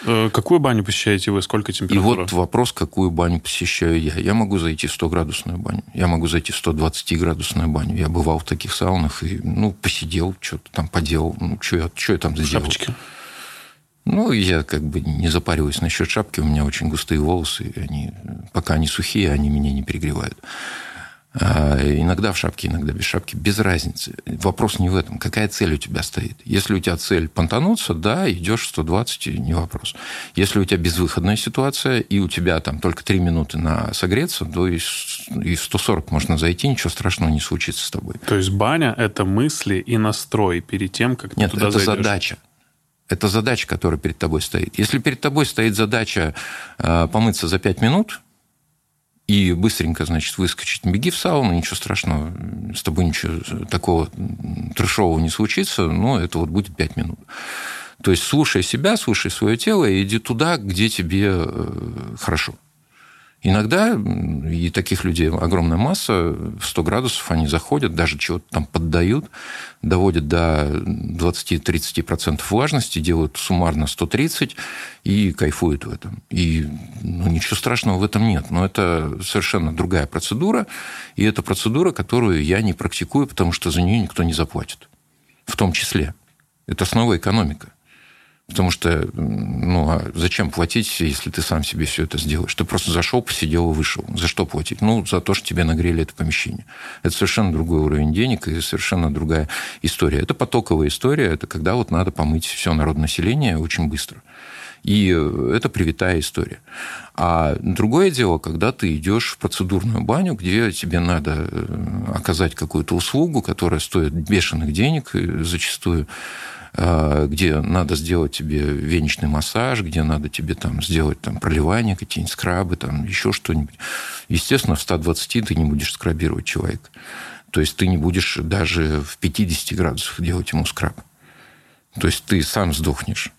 Э, какую баню посещаете вы? Сколько температура? И вот вопрос, какую баню посещаю я. Я могу зайти в 100-градусную баню, я могу зайти в 120-градусную баню. Я бывал в таких саунах и, ну, посидел, что-то там поделал. Ну, что я, что я там сделал? Шапочки. Ну, я как бы не запариваюсь насчет шапки. У меня очень густые волосы. Они, пока они сухие, они меня не перегревают. А, иногда в шапке, иногда без шапки, без разницы. Вопрос не в этом. Какая цель у тебя стоит? Если у тебя цель понтануться, да, идешь 120, не вопрос. Если у тебя безвыходная ситуация, и у тебя там только 3 минуты на согреться, то и в 140 можно зайти, ничего страшного не случится с тобой. То есть баня – это мысли и настрой перед тем, как ты Нет, туда это зайдешь? задача. Это задача, которая перед тобой стоит. Если перед тобой стоит задача э, помыться за 5 минут, и быстренько, значит, выскочить, беги в сауну, ничего страшного, с тобой ничего такого трешового не случится, но это вот будет 5 минут. То есть слушай себя, слушай свое тело и иди туда, где тебе э, хорошо. Иногда, и таких людей огромная масса, в 100 градусов они заходят, даже чего-то там поддают, доводят до 20-30% влажности, делают суммарно 130 и кайфуют в этом. И ну, ничего страшного в этом нет. Но это совершенно другая процедура, и это процедура, которую я не практикую, потому что за нее никто не заплатит. В том числе. Это снова экономика. Потому что, ну, а зачем платить, если ты сам себе все это сделаешь? Ты просто зашел, посидел и вышел. За что платить? Ну, за то, что тебе нагрели это помещение. Это совершенно другой уровень денег и совершенно другая история. Это потоковая история, это когда вот надо помыть все народонаселение очень быстро. И это привитая история. А другое дело, когда ты идешь в процедурную баню, где тебе надо э, оказать какую-то услугу, которая стоит бешеных денег зачастую, а, где надо сделать тебе веничный массаж, где надо тебе там сделать там проливание, какие-нибудь скрабы, там еще что-нибудь. Естественно, в 120 ты не будешь скрабировать человека. То есть ты не будешь даже в 50 градусах делать ему скраб. То есть ты сам сдохнешь.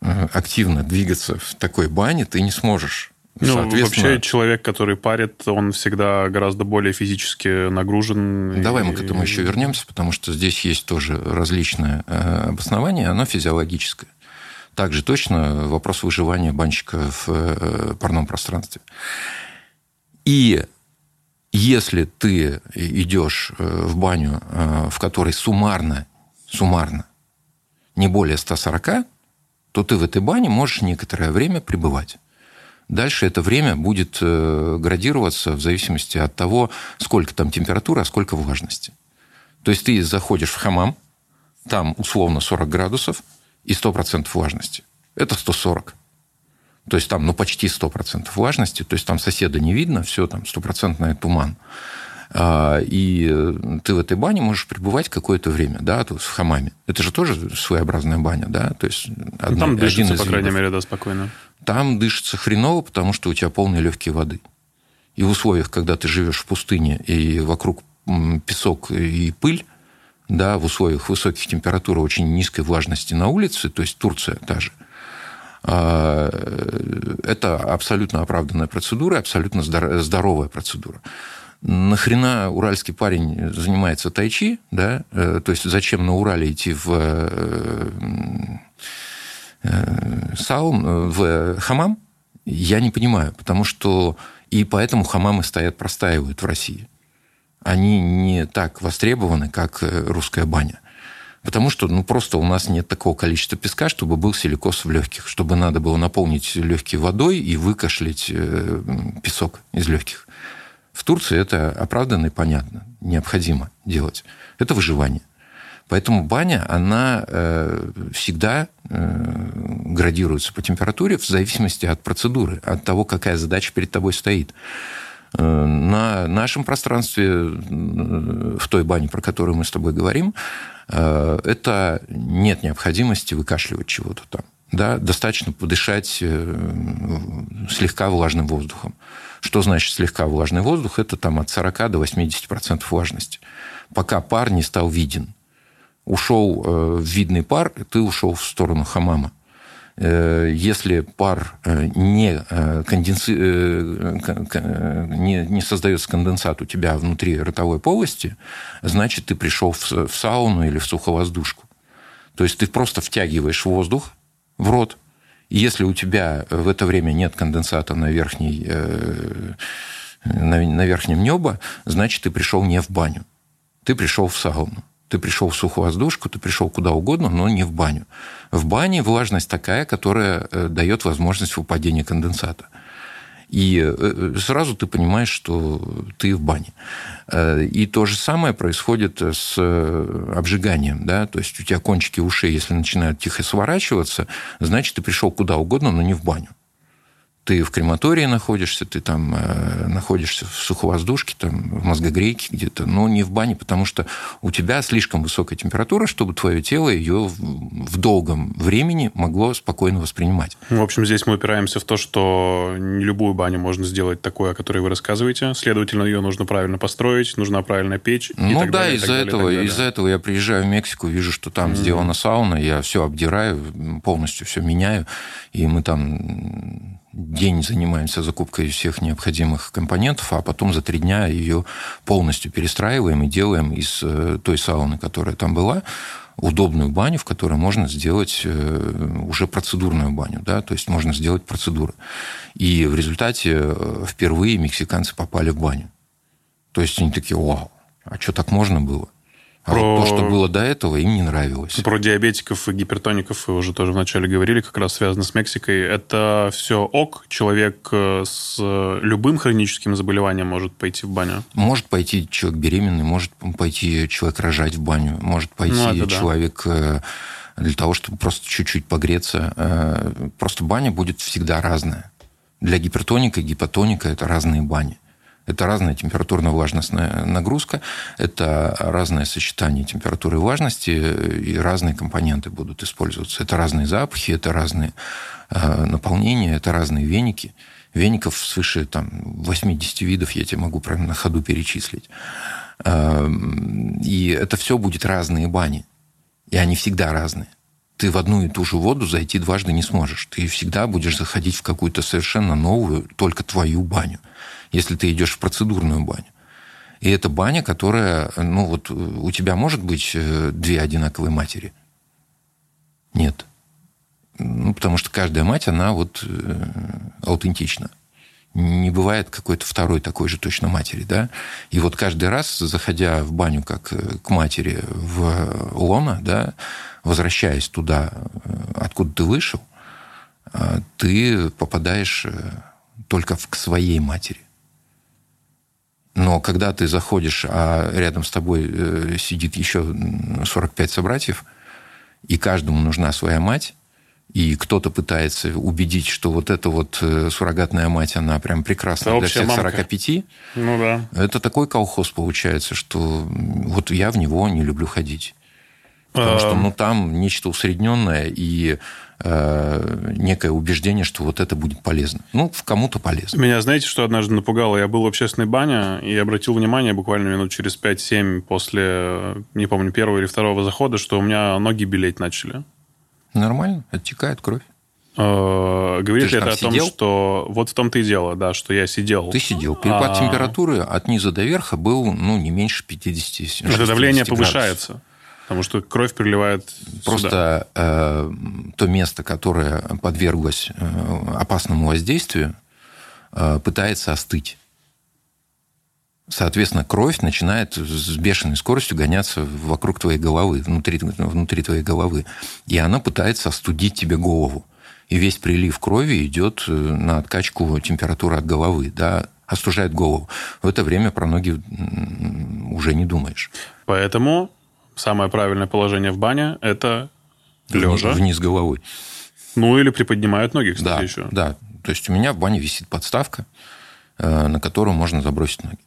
Э, активно двигаться в такой бане ты не сможешь. Ну, вообще человек, который парит, он всегда гораздо более физически нагружен. Давай и... мы к этому еще вернемся, потому что здесь есть тоже различное э, обоснование, оно физиологическое. Также точно вопрос выживания банщика в э, парном пространстве. И если ты идешь э, в баню, в которой суммарно, суммарно не более 140, то ты в этой бане можешь некоторое время пребывать. Дальше это время будет э, градироваться в зависимости от того, сколько там температура, а сколько влажности. То есть ты заходишь в хамам, там условно 40 градусов и 100% влажности. Это 140. То есть там ну, почти 100% влажности, то есть там соседа не видно, все там стопроцентный туман. А, и э, ты в этой бане можешь пребывать какое-то время, да, то есть в хамаме. Это же тоже своеобразная баня, да, то есть... Одна, там дышится, по крайней мере, да, спокойно. Там дышится хреново, потому что у тебя полные легкие воды. И в условиях, когда ты живешь в пустыне, и вокруг песок и пыль, да, в условиях высоких температур, очень низкой влажности на улице, то есть Турция та же, а, это абсолютно оправданная процедура, абсолютно здоровая процедура нахрена уральский парень занимается тайчи, да, э, то есть зачем на Урале идти в э, э, саун, в хамам, я не понимаю, потому что и поэтому хамамы стоят, простаивают в России. Они не так востребованы, как русская баня. Потому что ну, просто у нас нет такого количества песка, чтобы был силикоз в легких, чтобы надо было наполнить легкие водой и выкашлять песок из легких. В Турции это оправданно и понятно, необходимо делать. Это выживание. Поэтому баня, она э, всегда э, градируется по температуре в зависимости от процедуры, от того, какая задача перед тобой стоит. Э, на нашем пространстве, в той бане, про которую мы с тобой говорим, это нет необходимости выкашливать чего-то там. Да, достаточно подышать слегка влажным воздухом. Что значит слегка влажный воздух? Это там от 40 до 80% влажности. Пока пар не стал виден. Ушел э, в видный пар, ты ушел в сторону хамама. Э, если пар э, не, конденси... не, не создается конденсат у тебя внутри ротовой полости, значит, ты пришел в сауну или в суховоздушку. То есть ты просто втягиваешь воздух в рот, если у тебя в это время нет конденсата на, верхней, э, на, верхнем небе, значит, ты пришел не в баню. Ты пришел в сауну. Ты пришел в суховоздушку, ты пришел куда угодно, но не в баню. В бане влажность такая, которая э, дает возможность выпадения конденсата. И э, сразу ты понимаешь, что ты в бане. Э, и то же самое происходит с э, обжиганием. Да? То есть у тебя кончики ушей, если начинают тихо сворачиваться, значит, ты пришел куда угодно, но не в баню ты в крематории находишься, ты там э, находишься в суховоздушке, там, в мозгогрейке где-то, но не в бане, потому что у тебя слишком высокая температура, чтобы твое тело ее в, долгом времени могло спокойно воспринимать. В общем, здесь мы упираемся в то, что не любую баню можно сделать такой, о которой вы рассказываете. Следовательно, ее нужно правильно построить, нужна правильно печь. Ну да, далее, из-за этого, из-за этого я приезжаю в Мексику, вижу, что там mm-hmm. сделана сауна, я все обдираю, полностью все меняю, и мы там день занимаемся закупкой всех необходимых компонентов, а потом за три дня ее полностью перестраиваем и делаем из э, той сауны, которая там была, удобную баню, в которой можно сделать э, уже процедурную баню, да, то есть можно сделать процедуры. И в результате э, впервые мексиканцы попали в баню. То есть они такие, вау, а что так можно было? А про... вот то, что было до этого, им не нравилось. Про диабетиков и гипертоников вы уже тоже вначале говорили, как раз связано с Мексикой. Это все ок? Человек э, с любым хроническим заболеванием может пойти в баню? Может пойти человек беременный, может пойти человек рожать в баню, может пойти ну, человек... Да э, для того, чтобы просто чуть-чуть погреться. Э, просто баня будет всегда разная. Для гипертоника и гипотоника это разные бани. Это разная температурно-влажностная нагрузка, это разное сочетание температуры и влажности, и разные компоненты будут использоваться. Это разные запахи, это разные э, наполнения, это разные веники. Веников свыше там, 80 видов я тебе могу прямо на ходу перечислить. Э, и это все будет разные бани. И они всегда разные ты в одну и ту же воду зайти дважды не сможешь. Ты всегда будешь заходить в какую-то совершенно новую, только твою баню если ты идешь в процедурную баню. И это баня, которая, ну вот у тебя может быть э, две одинаковые матери? Нет. Ну, потому что каждая мать, она вот э, аутентична. Не бывает какой-то второй такой же точно матери, да? И вот каждый раз, заходя в баню как э, к матери в лона, да, возвращаясь туда, откуда ты вышел, ты попадаешь только к своей матери. Но когда ты заходишь, а рядом с тобой э, сидит еще 45 собратьев, и каждому нужна своя мать, и кто-то пытается убедить, что вот эта вот э, суррогатная мать, она прям прекрасна это для всех мамка. 45, ну, да. это такой колхоз получается, что вот я в него не люблю ходить. Потому что ну, там нечто усредненное, и Э, некое убеждение, что вот это будет полезно. Ну, в кому-то полезно. Меня, знаете, что однажды напугало? Я был в общественной бане и обратил внимание буквально минут через 5-7 после, не помню, первого или второго захода, что у меня ноги белеть начали. Нормально, оттекает кровь. Э, говорит ли это о том, что... Вот в том-то и дело, да, что я сидел. Ты сидел. Перепад а... температуры от низа до верха был, ну, не меньше 50 Это давление градусов. повышается. Потому что кровь приливает Просто э, то место, которое подверглось э, опасному воздействию, э, пытается остыть. Соответственно, кровь начинает с бешеной скоростью гоняться вокруг твоей головы, внутри, внутри твоей головы. И она пытается остудить тебе голову. И весь прилив крови идет э, на откачку температуры от головы, да, остужает голову. В это время про ноги уже не думаешь. Поэтому самое правильное положение в бане – это лежа. Вниз головой. Ну, или приподнимают ноги, кстати, да, еще. Да, то есть у меня в бане висит подставка, э, на которую можно забросить ноги.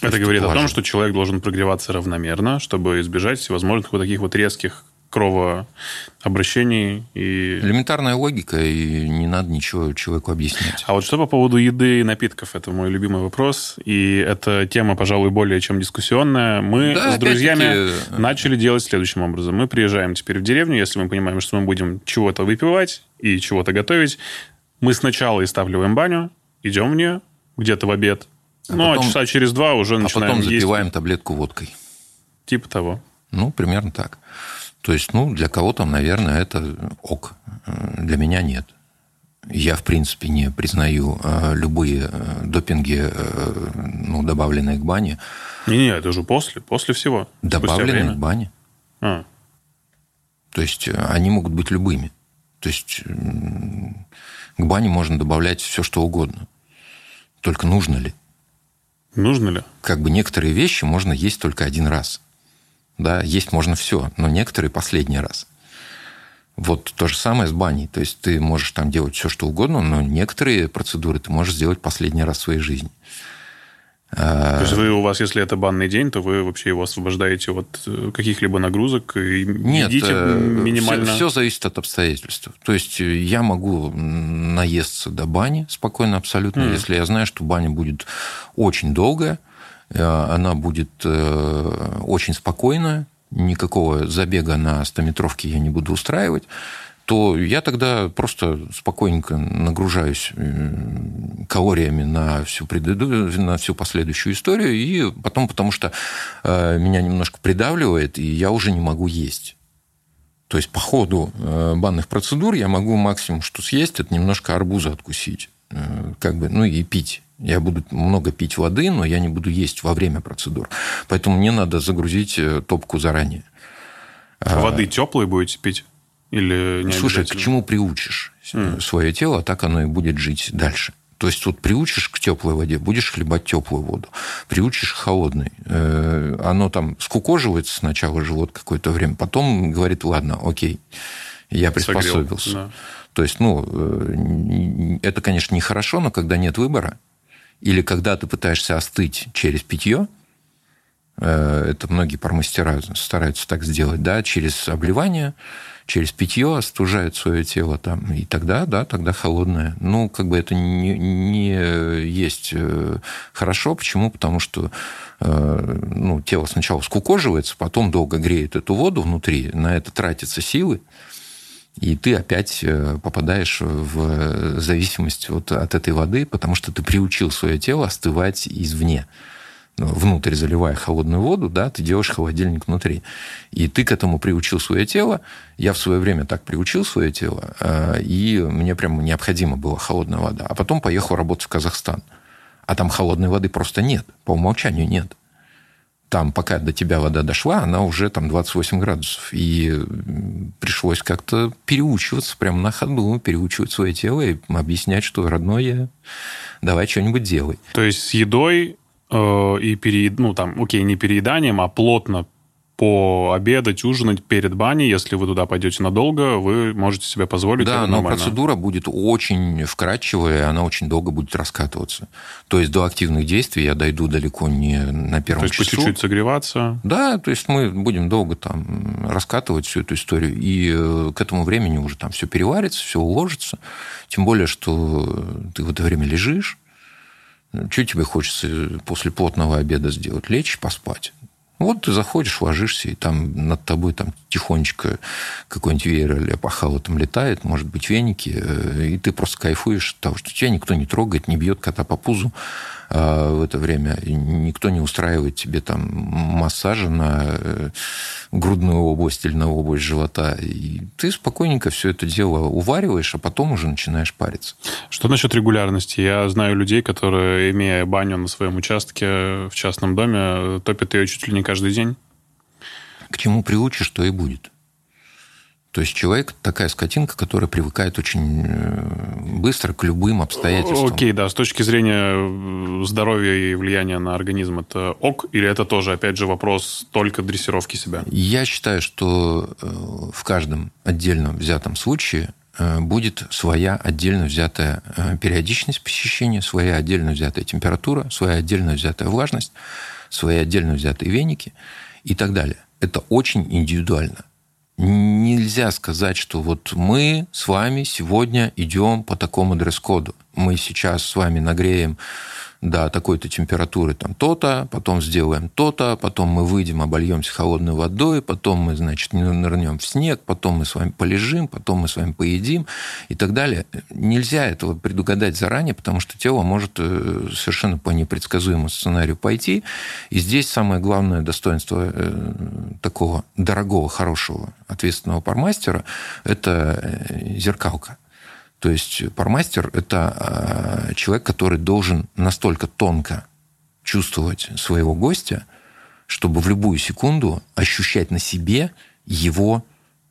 Это говорит о том, что человек должен прогреваться равномерно, чтобы избежать всевозможных вот таких вот резких кровообращений. И... Элементарная логика, и не надо ничего человеку объяснять. А вот что по поводу еды и напитков? Это мой любимый вопрос. И эта тема, пожалуй, более чем дискуссионная. Мы да, с друзьями э, начали делать следующим образом. Мы приезжаем теперь в деревню, если мы понимаем, что мы будем чего-то выпивать и чего-то готовить. Мы сначала изставливаем баню, идем в нее где-то в обед. А ну, а потом, а часа через два уже начинаем А потом запиваем есть. таблетку водкой. Типа того. Ну, примерно так. То есть, ну, для кого-то, наверное, это ок. Для меня нет. Я, в принципе, не признаю э, любые э, допинги, э, ну, добавленные к бане. Не-не, это уже после, после всего. Добавленные к бане. А. То есть, они могут быть любыми. То есть, к бане можно добавлять все, что угодно. Только нужно ли? Нужно ли? Как бы некоторые вещи можно есть только один раз. Да, есть можно все, но некоторые последний раз. Вот то же самое с баней. То есть ты можешь там делать все, что угодно, но некоторые процедуры ты можешь сделать последний раз в своей жизни. То есть вы, у вас, если это банный день, то вы вообще его освобождаете от э, каких-либо нагрузок и Нет, едите э, минимально? Все, все зависит от обстоятельств. То есть э, я могу наесться до бани спокойно абсолютно, mm. если я знаю, что баня будет очень долгая, она будет очень спокойная, никакого забега на 100-метровке я не буду устраивать то я тогда просто спокойненько нагружаюсь калориями на всю, преду... на всю последующую историю, и потом, потому что э, меня немножко придавливает, и я уже не могу есть. То есть по ходу э, банных процедур я могу максимум, что съесть, это немножко арбуза откусить. Э, как бы, ну и пить. Я буду много пить воды, но я не буду есть во время процедур. Поэтому мне надо загрузить топку заранее. Воды теплые будете пить? Или не Слушай, к чему приучишь mm. свое тело, так оно и будет жить дальше. То есть вот приучишь к теплой воде, будешь хлебать теплую воду. Приучишь к холодной. Э, оно там скукоживается сначала живот какое-то время, потом говорит, ладно, окей, я приспособился. Согрел, да. То есть, ну, э, это, конечно, нехорошо, но когда нет выбора, или когда ты пытаешься остыть через питье, э, это многие пармастера стараются так сделать, да, через обливание, через питье остужают свое тело там, и тогда, да, тогда холодное. Ну, как бы это не, не есть э, хорошо. Почему? Потому что э, ну, тело сначала скукоживается, потом долго греет эту воду внутри, на это тратятся силы, и ты опять э, попадаешь в зависимость вот от этой воды, потому что ты приучил свое тело остывать извне внутрь заливая холодную воду, да, ты делаешь холодильник внутри. И ты к этому приучил свое тело. Я в свое время так приучил свое тело, а, и мне прямо необходима была холодная вода. А потом поехал работать в Казахстан. А там холодной воды просто нет, по умолчанию нет. Там, пока до тебя вода дошла, она уже там 28 градусов. И пришлось как-то переучиваться прямо на ходу, переучивать свое тело и объяснять, что родное, давай что-нибудь делай. То есть с едой Э, и переед... ну, там, окей, не перееданием, а плотно пообедать, ужинать перед баней, если вы туда пойдете надолго, вы можете себе позволить. Да, но процедура будет очень вкрадчивая, она очень долго будет раскатываться. То есть до активных действий я дойду далеко не на первом часу. То есть часу. по чуть-чуть согреваться? Да, то есть мы будем долго там раскатывать всю эту историю, и э, к этому времени уже там все переварится, все уложится. Тем более, что ты в это время лежишь, что тебе хочется после плотного обеда сделать? Лечь, поспать. Вот ты заходишь, ложишься, и там над тобой там тихонечко какой-нибудь веер или опахало там летает, может быть, веники, э, и ты просто кайфуешь от того, что тебя никто не трогает, не бьет кота по пузу, в это время. Никто не устраивает тебе там массажа на э, грудную область или на область живота. И ты спокойненько все это дело увариваешь, а потом уже начинаешь париться. Что насчет регулярности? Я знаю людей, которые, имея баню на своем участке в частном доме, топят ее чуть ли не каждый день. К чему приучишь, то и будет. То есть человек такая скотинка, которая привыкает очень э, быстро к любым обстоятельствам. Окей, да, с точки зрения э, здоровья и влияния на организм это ок, или это тоже, опять же, вопрос только дрессировки себя? Я считаю, что э, в каждом отдельном взятом случае будет своя отдельно взятая периодичность посещения, своя отдельно взятая температура, своя отдельно взятая влажность, свои отдельно взятые веники и так далее. Это очень индивидуально нельзя сказать, что вот мы с вами сегодня идем по такому дресс-коду. Мы сейчас с вами нагреем до такой-то температуры там то-то, потом сделаем то-то, потом мы выйдем, обольемся холодной водой, потом мы, значит, нырнем в снег, потом мы с вами полежим, потом мы с вами поедим и так далее. Нельзя этого предугадать заранее, потому что тело может э, совершенно по непредсказуемому сценарию пойти. И здесь самое главное достоинство э, такого дорогого, хорошего, ответственного пармастера – это э, зеркалка. То есть пармастер – это а, человек, который должен настолько тонко чувствовать своего гостя, чтобы в любую секунду ощущать на себе его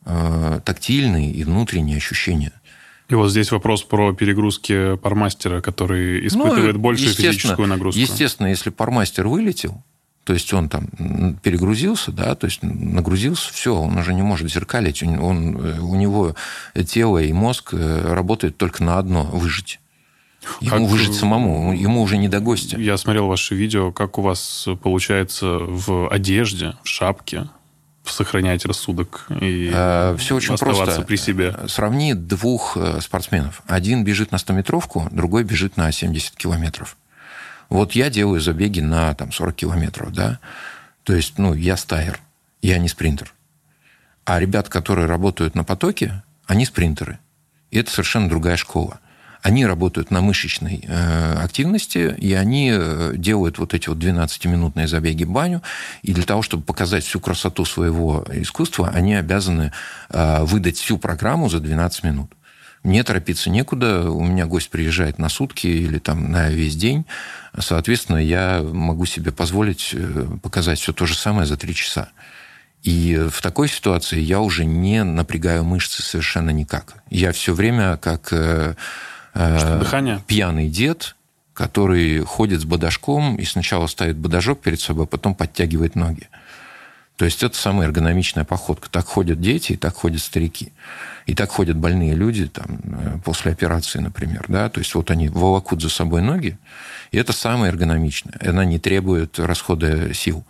а, тактильные и внутренние ощущения. И вот здесь вопрос про перегрузки пармастера, который испытывает ну, большую физическую нагрузку. Естественно, если пармастер вылетел, то есть он там перегрузился, да, то есть нагрузился, все, он уже не может зеркалить, он, у него тело и мозг э, работают только на одно – выжить. Ему как... выжить самому, ему уже не до гостя. Я смотрел ваши видео, как у вас получается в одежде, в шапке, сохранять рассудок и а, Все очень оставаться просто. при себе? Сравни двух э, спортсменов. Один бежит на 100-метровку, другой бежит на 70 километров. Вот я делаю забеги на там, 40 километров, да, то есть, ну, я стайер, я не спринтер. А ребят, которые работают на потоке, они спринтеры. И это совершенно другая школа они работают на мышечной э, активности, и они э, делают вот эти вот 12-минутные забеги в баню, и для того, чтобы показать всю красоту своего искусства, они обязаны э, выдать всю программу за 12 минут. Мне торопиться некуда, у меня гость приезжает на сутки или там на весь день, соответственно, я могу себе позволить показать все то же самое за три часа. И в такой ситуации я уже не напрягаю мышцы совершенно никак. Я все время как что, дыхание? пьяный дед, который ходит с бодажком и сначала ставит бодажок перед собой, а потом подтягивает ноги. То есть это самая эргономичная походка. Так ходят дети, и так ходят старики. И так ходят больные люди там, э, после операции, например. Да? То есть вот они волокут за собой ноги, и это самое эргономичное. Она не требует расхода сил.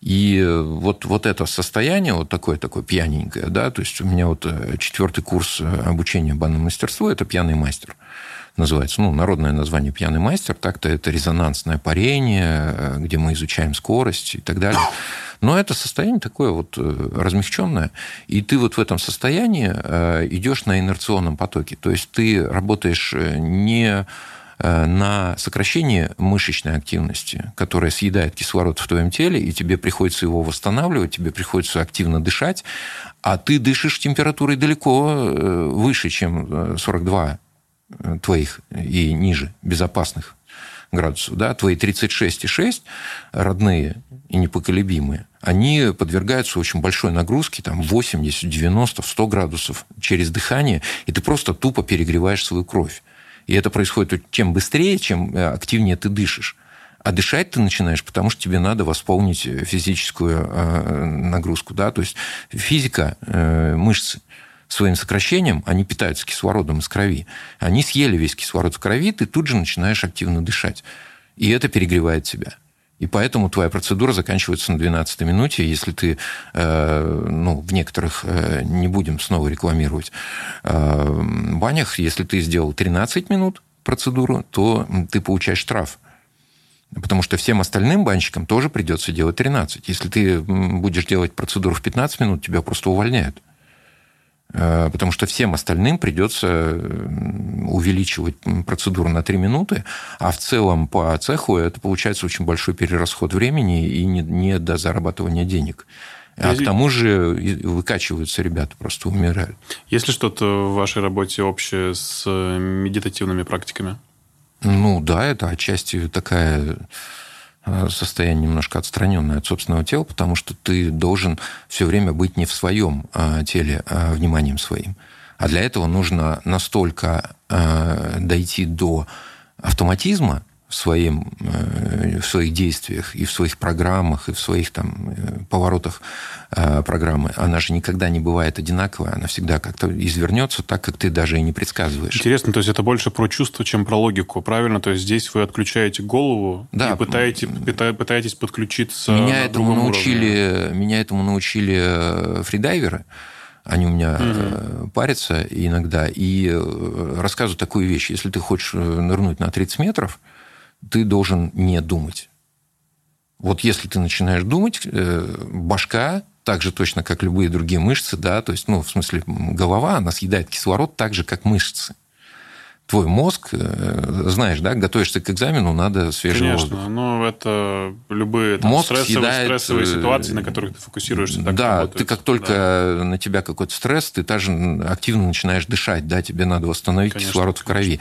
И вот, вот это состояние, вот такое, такое пьяненькое, да, то есть у меня вот э, четвертый курс э, обучения банному мастерству – это пьяный мастер называется, ну, народное название «Пьяный мастер», так-то это резонансное парение, э, где мы изучаем скорость и так далее. Но это состояние такое вот размягченное, и ты вот в этом состоянии идешь на инерционном потоке. То есть ты работаешь не Э, на сокращение мышечной активности, которая съедает кислород в твоем теле, и тебе приходится его восстанавливать, тебе приходится активно дышать, а ты дышишь температурой далеко э, выше, чем 42 э, твоих и ниже безопасных градусов. Да? Твои 36,6 родные и непоколебимые, они подвергаются очень большой нагрузке, там 80, 90, 100 градусов через дыхание, и ты просто тупо перегреваешь свою кровь. И это происходит тем быстрее, чем э, активнее ты дышишь. А дышать ты начинаешь, потому что тебе надо восполнить э, физическую э, нагрузку. Да? То есть физика, мышцы своим сокращением, они питаются кислородом из крови. Они съели весь кислород в крови, ты тут же начинаешь активно дышать. И это перегревает тебя. И поэтому твоя процедура заканчивается на 12 минуте. Если ты, э, ну, в некоторых, э, не будем снова рекламировать, э, банях, если ты сделал 13 минут процедуру, то ты получаешь штраф. Потому что всем остальным банщикам тоже придется делать 13. Если ты будешь делать процедуру в 15 минут, тебя просто увольняют. Э, потому что всем остальным придется увеличивать процедуру на 3 минуты, а в целом по цеху это получается очень большой перерасход времени и не, не до зарабатывания денег. А к тому же выкачиваются ребята, просто умирают. Есть ли что-то в вашей работе общее с медитативными практиками? Ну да, это отчасти такая Э, состояние немножко отстраненное от собственного тела, потому что ты должен все время быть не в своем э, теле а вниманием своим. А для этого нужно настолько э, дойти до автоматизма, в, своем, э, в своих действиях и в своих программах, и в своих там, э, поворотах э, программы. Она же никогда не бывает одинаковая, она всегда как-то извернется так, как ты даже и не предсказываешь. Интересно, то есть это больше про чувство, чем про логику, правильно? То есть здесь вы отключаете голову да. и пытаетесь, пытаетесь подключиться меня этому научили, уровне. Меня этому научили фридайверы. Они у меня угу. парятся иногда и рассказывают такую вещь. Если ты хочешь нырнуть на 30 метров, ты должен не думать. Вот если ты начинаешь думать, э, башка, так же точно, как любые другие мышцы, да, то есть, ну, в смысле, голова, она съедает кислород так же, как мышцы твой мозг, э, знаешь, да, готовишься к экзамену, надо свежий Конечно, воздух. ну это любые там, мозг стрессовые, съедает... стрессовые э, ситуации, на которых ты фокусируешься. Так да, ты как только да. на тебя какой-то стресс, ты также активно начинаешь дышать, да, тебе надо восстановить конечно, кислород в крови.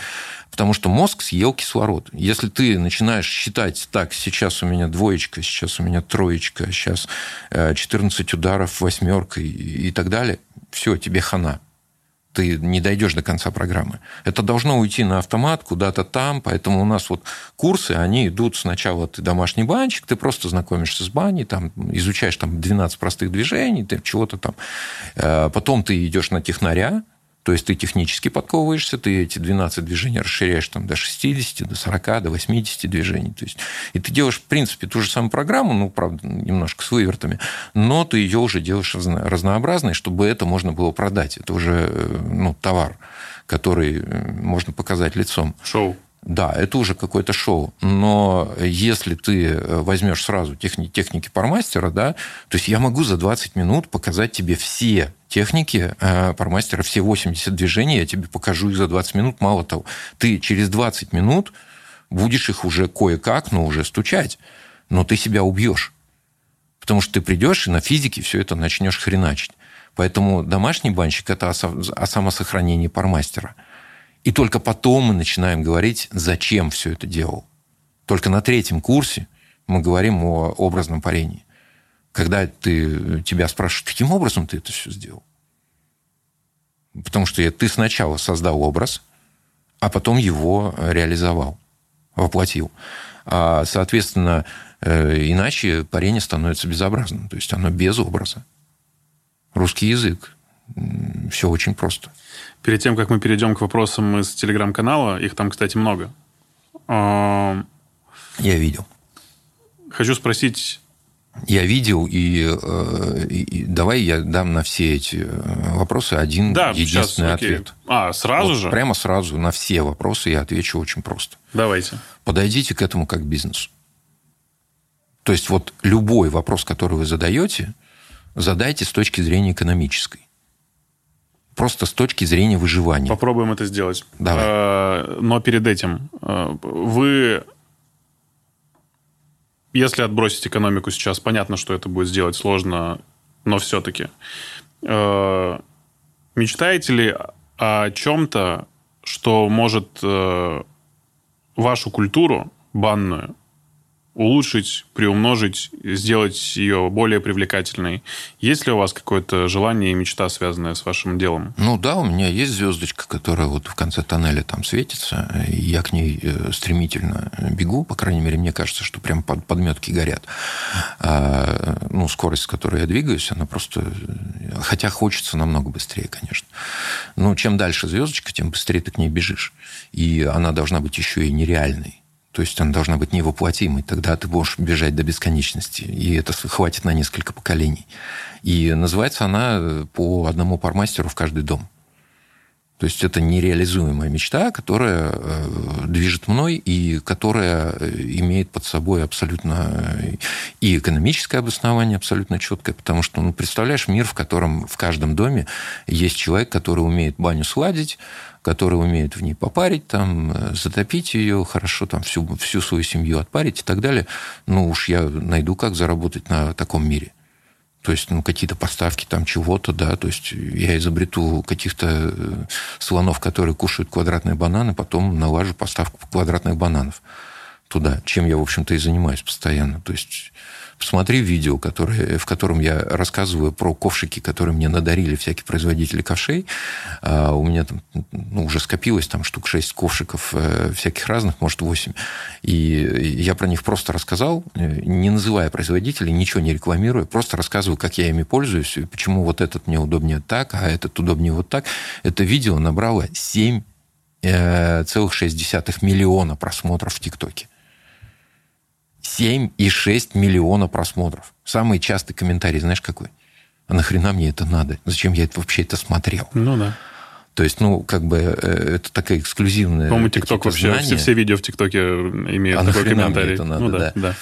Потому что мозг съел кислород. Если ты начинаешь считать, так, сейчас у меня двоечка, сейчас у меня троечка, сейчас 14 э, ударов, восьмерка и так далее, все, тебе хана ты не дойдешь до конца программы. Это должно уйти на автомат куда-то там, поэтому у нас вот курсы, они идут сначала ты домашний банчик, ты просто знакомишься с баней, там, изучаешь там 12 простых движений, ты чего-то там. Э, потом ты идешь на технаря, то есть ты технически подковываешься, ты эти 12 движений расширяешь там, до 60, до 40, до 80 движений. То есть, и ты делаешь, в принципе, ту же самую программу, ну, правда, немножко с вывертами, но ты ее уже делаешь разнообразной, чтобы это можно было продать. Это уже э, ну, товар, который э, можно показать лицом. Шоу. Да, это уже какое-то шоу. Но если ты э, возьмешь сразу техники, техники пармастера, да, то есть я могу за 20 минут показать тебе все техники э, пармастера, все 80 движений, я тебе покажу их за 20 минут. Мало того, ты через 20 минут будешь их уже кое-как, но уже стучать. Но ты себя убьешь. Потому что ты придешь и на физике все это начнешь хреначить. Поэтому домашний банщик – это о самосохранении пармастера – и только потом мы начинаем говорить, зачем все это делал. Только на третьем курсе мы говорим о образном парении. Когда ты, тебя спрашивают, каким образом ты это все сделал? Потому что ты сначала создал образ, а потом его реализовал, воплотил. А, соответственно, э, иначе парение становится безобразным. То есть оно без образа. Русский язык. Все очень просто. Перед тем, как мы перейдем к вопросам из телеграм-канала, их там, кстати, много. Я видел. Хочу спросить... Я видел, и, э, и, и давай я дам на все эти э, вопросы один да, единственный сейчас, ответ. А, сразу вот же? Прямо сразу на все вопросы я отвечу очень просто. Давайте. Подойдите к этому как к бизнесу. То есть вот любой вопрос, который вы задаете, задайте с точки зрения экономической просто с точки зрения выживания. Попробуем это сделать. Давай. Э, но перед этим э, вы, если отбросить экономику сейчас, понятно, что это будет сделать сложно, но все-таки э, мечтаете ли о чем-то, что может вашу культуру банную улучшить, приумножить, сделать ее более привлекательной. Есть ли у вас какое-то желание и мечта, связанная с вашим делом? Ну да, у меня есть звездочка, которая вот в конце тоннеля там светится, и я к ней э, стремительно бегу, по крайней мере, мне кажется, что прям под, подметки горят. А, ну, скорость, с которой я двигаюсь, она просто... Хотя хочется намного быстрее, конечно. Но чем дальше звездочка, тем быстрее ты к ней бежишь. И она должна быть еще и нереальной. То есть она должна быть невоплотимой. Тогда ты будешь бежать до бесконечности. И это хватит на несколько поколений. И называется она э, по одному пармастеру в каждый дом. То есть это нереализуемая мечта, которая э, движет мной и которая э, имеет под собой абсолютно и экономическое обоснование абсолютно четкое, потому что, ну, представляешь, мир, в котором в каждом доме есть человек, который умеет баню сладить, который умеет в ней попарить, там, э, затопить ее хорошо, там, всю, всю свою семью отпарить и так далее, ну уж я найду, как заработать на таком мире. То есть, ну, какие-то поставки там чего-то, да, то есть я изобрету каких-то э, слонов, которые кушают квадратные бананы, потом налажу поставку квадратных бананов туда, чем я, в общем-то, и занимаюсь постоянно. То есть Посмотри видео, которое, в котором я рассказываю про ковшики, которые мне надарили всякие производители ковшей. А у меня там ну, уже скопилось там штук 6 ковшиков э, всяких разных, может, 8. И я про них просто рассказал, э, не называя производителей, ничего не рекламируя, просто рассказываю, как я ими пользуюсь, почему вот этот мне удобнее так, а этот удобнее вот так. Это видео набрало 7 целых 6 миллиона просмотров в ТикТоке. 7,6 миллиона просмотров. Самый частый комментарий, знаешь, какой? А нахрена мне это надо? Зачем я это вообще это смотрел? Ну да. То есть, ну, как бы э, это такая эксклюзивная... По-моему, ТикТок вообще, все, все видео в ТикТоке имеют а такой комментарий. это надо, ну, да, да. да.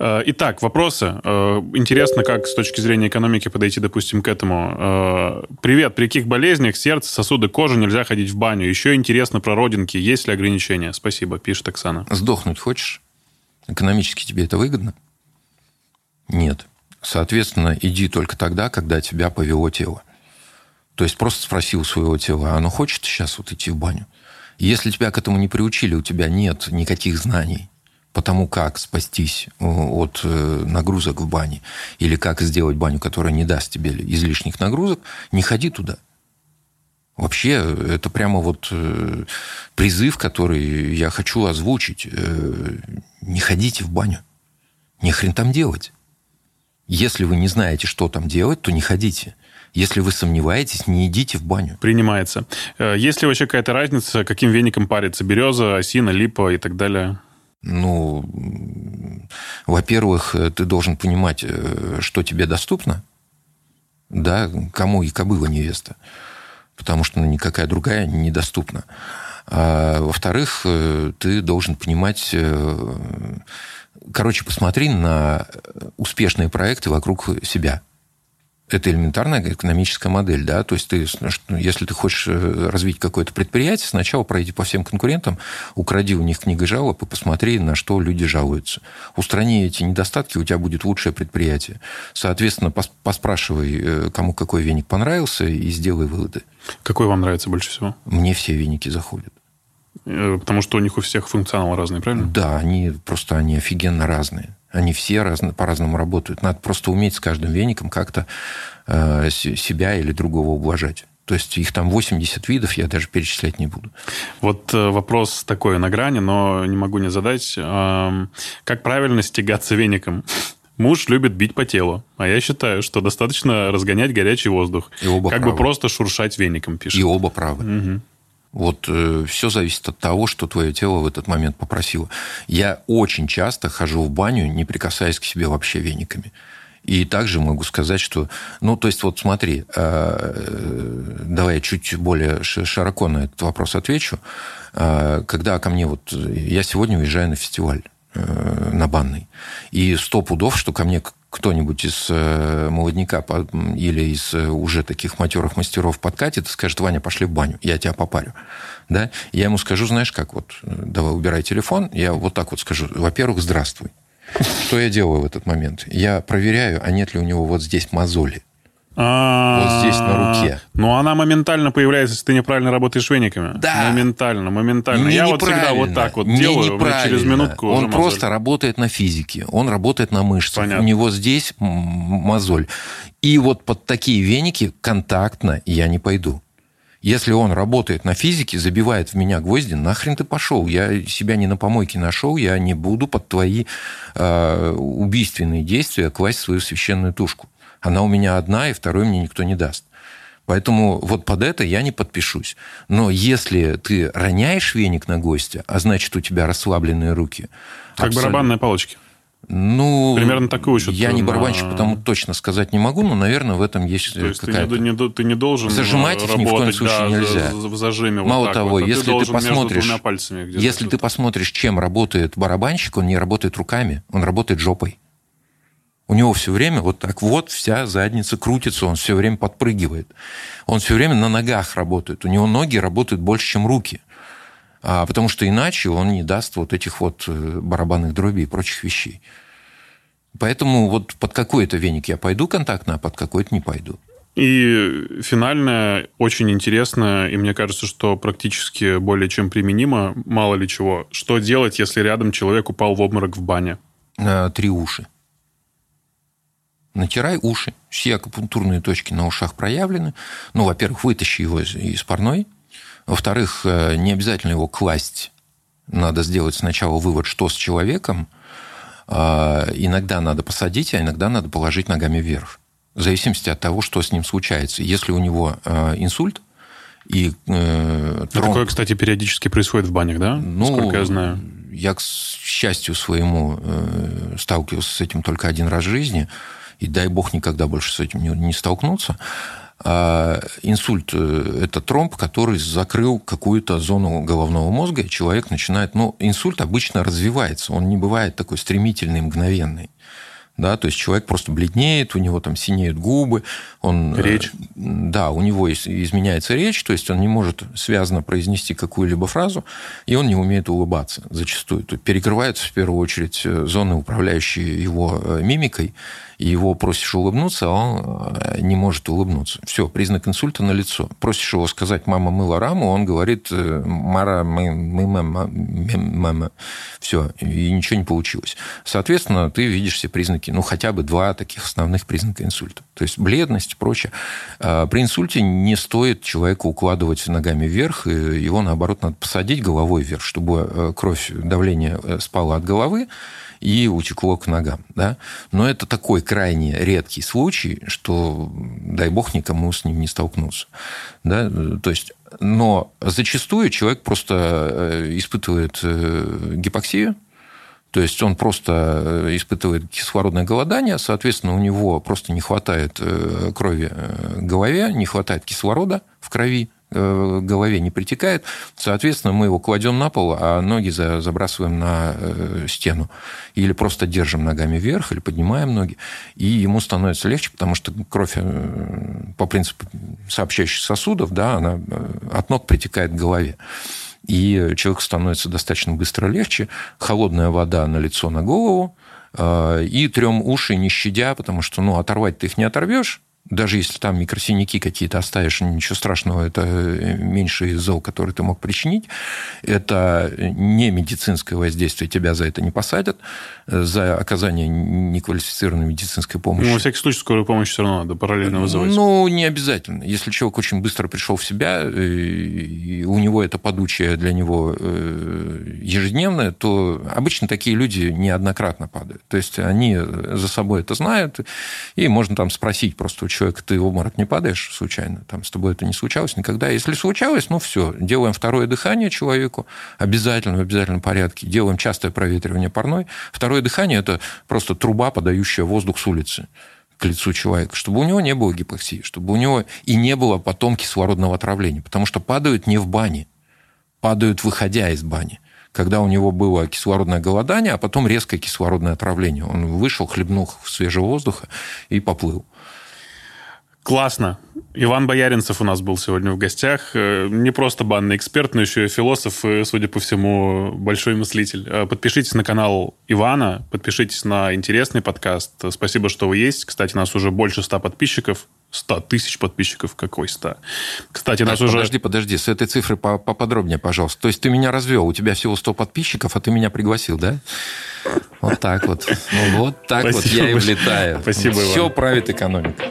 Э, итак, вопросы. Э, интересно, как с точки зрения экономики подойти, допустим, к этому. Привет, при каких болезнях сердце, сосуды, кожи нельзя ходить в баню? Еще интересно про родинки. Есть ли ограничения? Спасибо, пишет Оксана. Сдохнуть хочешь? Экономически тебе это выгодно? Нет. Соответственно, иди только тогда, когда тебя повело тело. То есть просто спросил своего тела, а оно хочет сейчас вот идти в баню? Если тебя к этому не приучили, у тебя нет никаких знаний по тому, как спастись э, от э, нагрузок в бане, или как сделать баню, которая не даст тебе излишних нагрузок, не ходи туда. Вообще, это прямо вот э, призыв, который я хочу озвучить. Э, не ходите в баню. Не хрен там делать. Если вы не знаете, что там делать, то не ходите. Если вы сомневаетесь, не идите в баню. Принимается. Э, есть ли вообще какая-то разница, каким веником париться? Береза, осина, липа и так далее? Ну, во-первых, ты должен понимать, что тебе доступно, да, кому и кобыла невеста потому что ну, никакая другая недоступна. А, во-вторых, э, ты должен понимать... Э, короче, посмотри на успешные проекты вокруг себя – это элементарная экономическая модель, да, то есть ты, если ты хочешь э, развить какое-то предприятие, сначала пройди по всем конкурентам, укради у них книга жалоб и посмотри, на что люди жалуются. Устрани эти недостатки, у тебя будет лучшее предприятие. Соответственно, поспрашивай, э, кому какой веник понравился, и сделай выводы. Какой вам нравится больше всего? Мне все веники заходят. Э, потому что у них у всех функционал разный, правильно? Да, они просто они офигенно разные. Они все разно, по-разному работают. Надо просто уметь с каждым веником как-то э, себя или другого ублажать. То есть их там 80 видов, я даже перечислять не буду. Вот э, вопрос такой на грани, но не могу не задать. Как правильно стягаться веником? Муж любит бить по телу, а я считаю, что достаточно разгонять горячий воздух. И оба как правы. бы просто шуршать веником, пишет. И оба правы. Угу. Вот э, все зависит от того, что твое тело в этот момент попросило. Я очень часто хожу в баню, не прикасаясь к себе вообще вениками. И также могу сказать, что... Ну, то есть, вот смотри, э, давай я чуть более широко на этот вопрос отвечу. Э, когда ко мне вот... Я сегодня уезжаю на фестиваль э, на банный. И сто пудов, что ко мне кто-нибудь из э, молодняка или из э, уже таких матерых мастеров подкатит и скажет, Ваня, пошли в баню, я тебя попарю. Да? Я ему скажу, знаешь как, вот, давай убирай телефон, я вот так вот скажу, во-первых, здравствуй. Что я делаю в этот момент? Я проверяю, а нет ли у него вот здесь мозоли. Вот здесь на руке. Ну, она моментально появляется, если ты неправильно работаешь вениками. Да. Моментально, моментально. Я вот всегда вот так вот делаю, через минутку Он просто работает на физике, он работает на мышцах. У него здесь мозоль. И вот под такие веники контактно я не пойду. Если он работает на физике, забивает в меня гвозди, нахрен ты пошел? Я себя не на помойке нашел, я не буду под твои э, убийственные действия класть свою священную тушку. Она у меня одна, и второй мне никто не даст. Поэтому вот под это я не подпишусь. Но если ты роняешь веник на гостя, а значит, у тебя расслабленные руки... Как абсолютно... барабанные палочки. Ну, примерно такую счет. Я не барабанщик, потому точно сказать не могу, но, наверное, в этом есть, То есть. Ты не, ты не должен Зажимать их ни в коем случае да, нельзя. В зажиме Мало вот того, вот, а если ты, ты посмотришь, если ты посмотришь, чем работает барабанщик, он не работает руками, он работает жопой. У него все время вот так вот вся задница крутится, он все время подпрыгивает. Он все время на ногах работает. У него ноги работают больше, чем руки. А, потому что иначе он не даст вот этих вот э, барабанных дробей и прочих вещей. Поэтому вот под какой-то веник я пойду контактно, а под какой-то не пойду. И финальное, очень интересно, и мне кажется, что практически более чем применимо, мало ли чего. Что делать, если рядом человек упал в обморок в бане? Э, три уши натирай уши. Все акупунктурные точки на ушах проявлены. Ну, во-первых, вытащи его из парной. Во-вторых, э, не обязательно его класть. Надо сделать сначала вывод, что с человеком. А, иногда надо посадить, а иногда надо положить ногами вверх. В зависимости от того, что с ним случается. Если у него э, инсульт, и э, тромб... Такое, кстати, периодически происходит в банях, да? Ну, Сколько я знаю. Я, к счастью своему, э, сталкивался с этим только один раз в жизни и дай бог никогда больше с этим не, не столкнуться. А инсульт э, – это тромб, который закрыл какую-то зону головного мозга, и человек начинает... Ну, инсульт обычно развивается, он не бывает такой стремительный, мгновенный да, то есть человек просто бледнеет, у него там синеют губы, он... Э, речь. Да, у него изменяется речь, то есть он не может связано произнести какую-либо фразу, и он не умеет улыбаться зачастую. То перекрываются в первую очередь э, зоны, управляющие его мимикой, его просишь улыбнуться, а он не может улыбнуться. Все, признак инсульта на лицо. Просишь его сказать «мама мыла раму», он говорит «мара мы, мы мама, мама». Все, и ничего не получилось. Соответственно, ты видишь все признаки ну, хотя бы два таких основных признака инсульта. То есть бледность и прочее. А при инсульте не стоит человеку укладывать ногами вверх, его, наоборот, надо посадить головой вверх, чтобы э, кровь, давление э, спало от головы, и утекло к ногам. Да? Но это такой крайне редкий случай, что, дай бог, никому с ним не столкнуться. Да? То есть, но зачастую человек просто э, испытывает гипоксию, то есть он просто э, испытывает кислородное голодание, соответственно, у него просто не хватает э, крови э, в голове, не хватает кислорода в крови, голове не притекает. Соответственно, мы его кладем на пол, а ноги забрасываем на стену. Или просто держим ногами вверх, или поднимаем ноги. И ему становится легче, потому что кровь по принципу сообщающих сосудов, да, она от ног притекает к голове и человеку становится достаточно быстро легче. Холодная вода на лицо, на голову, э, и трем уши не щадя, потому что ну, оторвать ты их не оторвешь, даже если там микросиняки какие-то оставишь, ничего страшного, это меньший зол, который ты мог причинить. Это не медицинское воздействие, тебя за это не посадят, за оказание неквалифицированной медицинской помощи. Ну, во всяком случае, скорую помощь все равно надо параллельно вызывать. Ну, не обязательно. Если человек очень быстро пришел в себя, и у него это подучие для него э, ежедневное, то обычно такие люди неоднократно падают. То есть они за собой это знают, и можно там спросить просто у человека, ты в обморок не падаешь случайно, там с тобой это не случалось никогда. Если случалось, ну все, делаем второе дыхание человеку, обязательно, в обязательном порядке, делаем частое проветривание парной. Второе дыхание – это просто труба, подающая воздух с улицы к лицу человека, чтобы у него не было гипоксии, чтобы у него и не было потом кислородного отравления, потому что падают не в бане, падают выходя из бани когда у него было кислородное голодание, а потом резкое кислородное отравление. Он вышел, хлебнул свежего воздуха и поплыл. Классно. Иван Бояринцев у нас был сегодня в гостях. Э, не просто банный эксперт, но еще и философ, и, судя по всему, большой мыслитель. Э, подпишитесь на канал Ивана, подпишитесь на интересный подкаст. Спасибо, что вы есть. Кстати, нас уже больше ста подписчиков. 100 тысяч подписчиков, какой 100? Кстати, нас так, уже... Подожди, подожди, с этой цифры поподробнее, пожалуйста. То есть ты меня развел, у тебя всего 100 подписчиков, а ты меня пригласил, да? Вот так вот. Ну, вот так Спасибо. вот я и влетаю. Спасибо, Все правит экономика.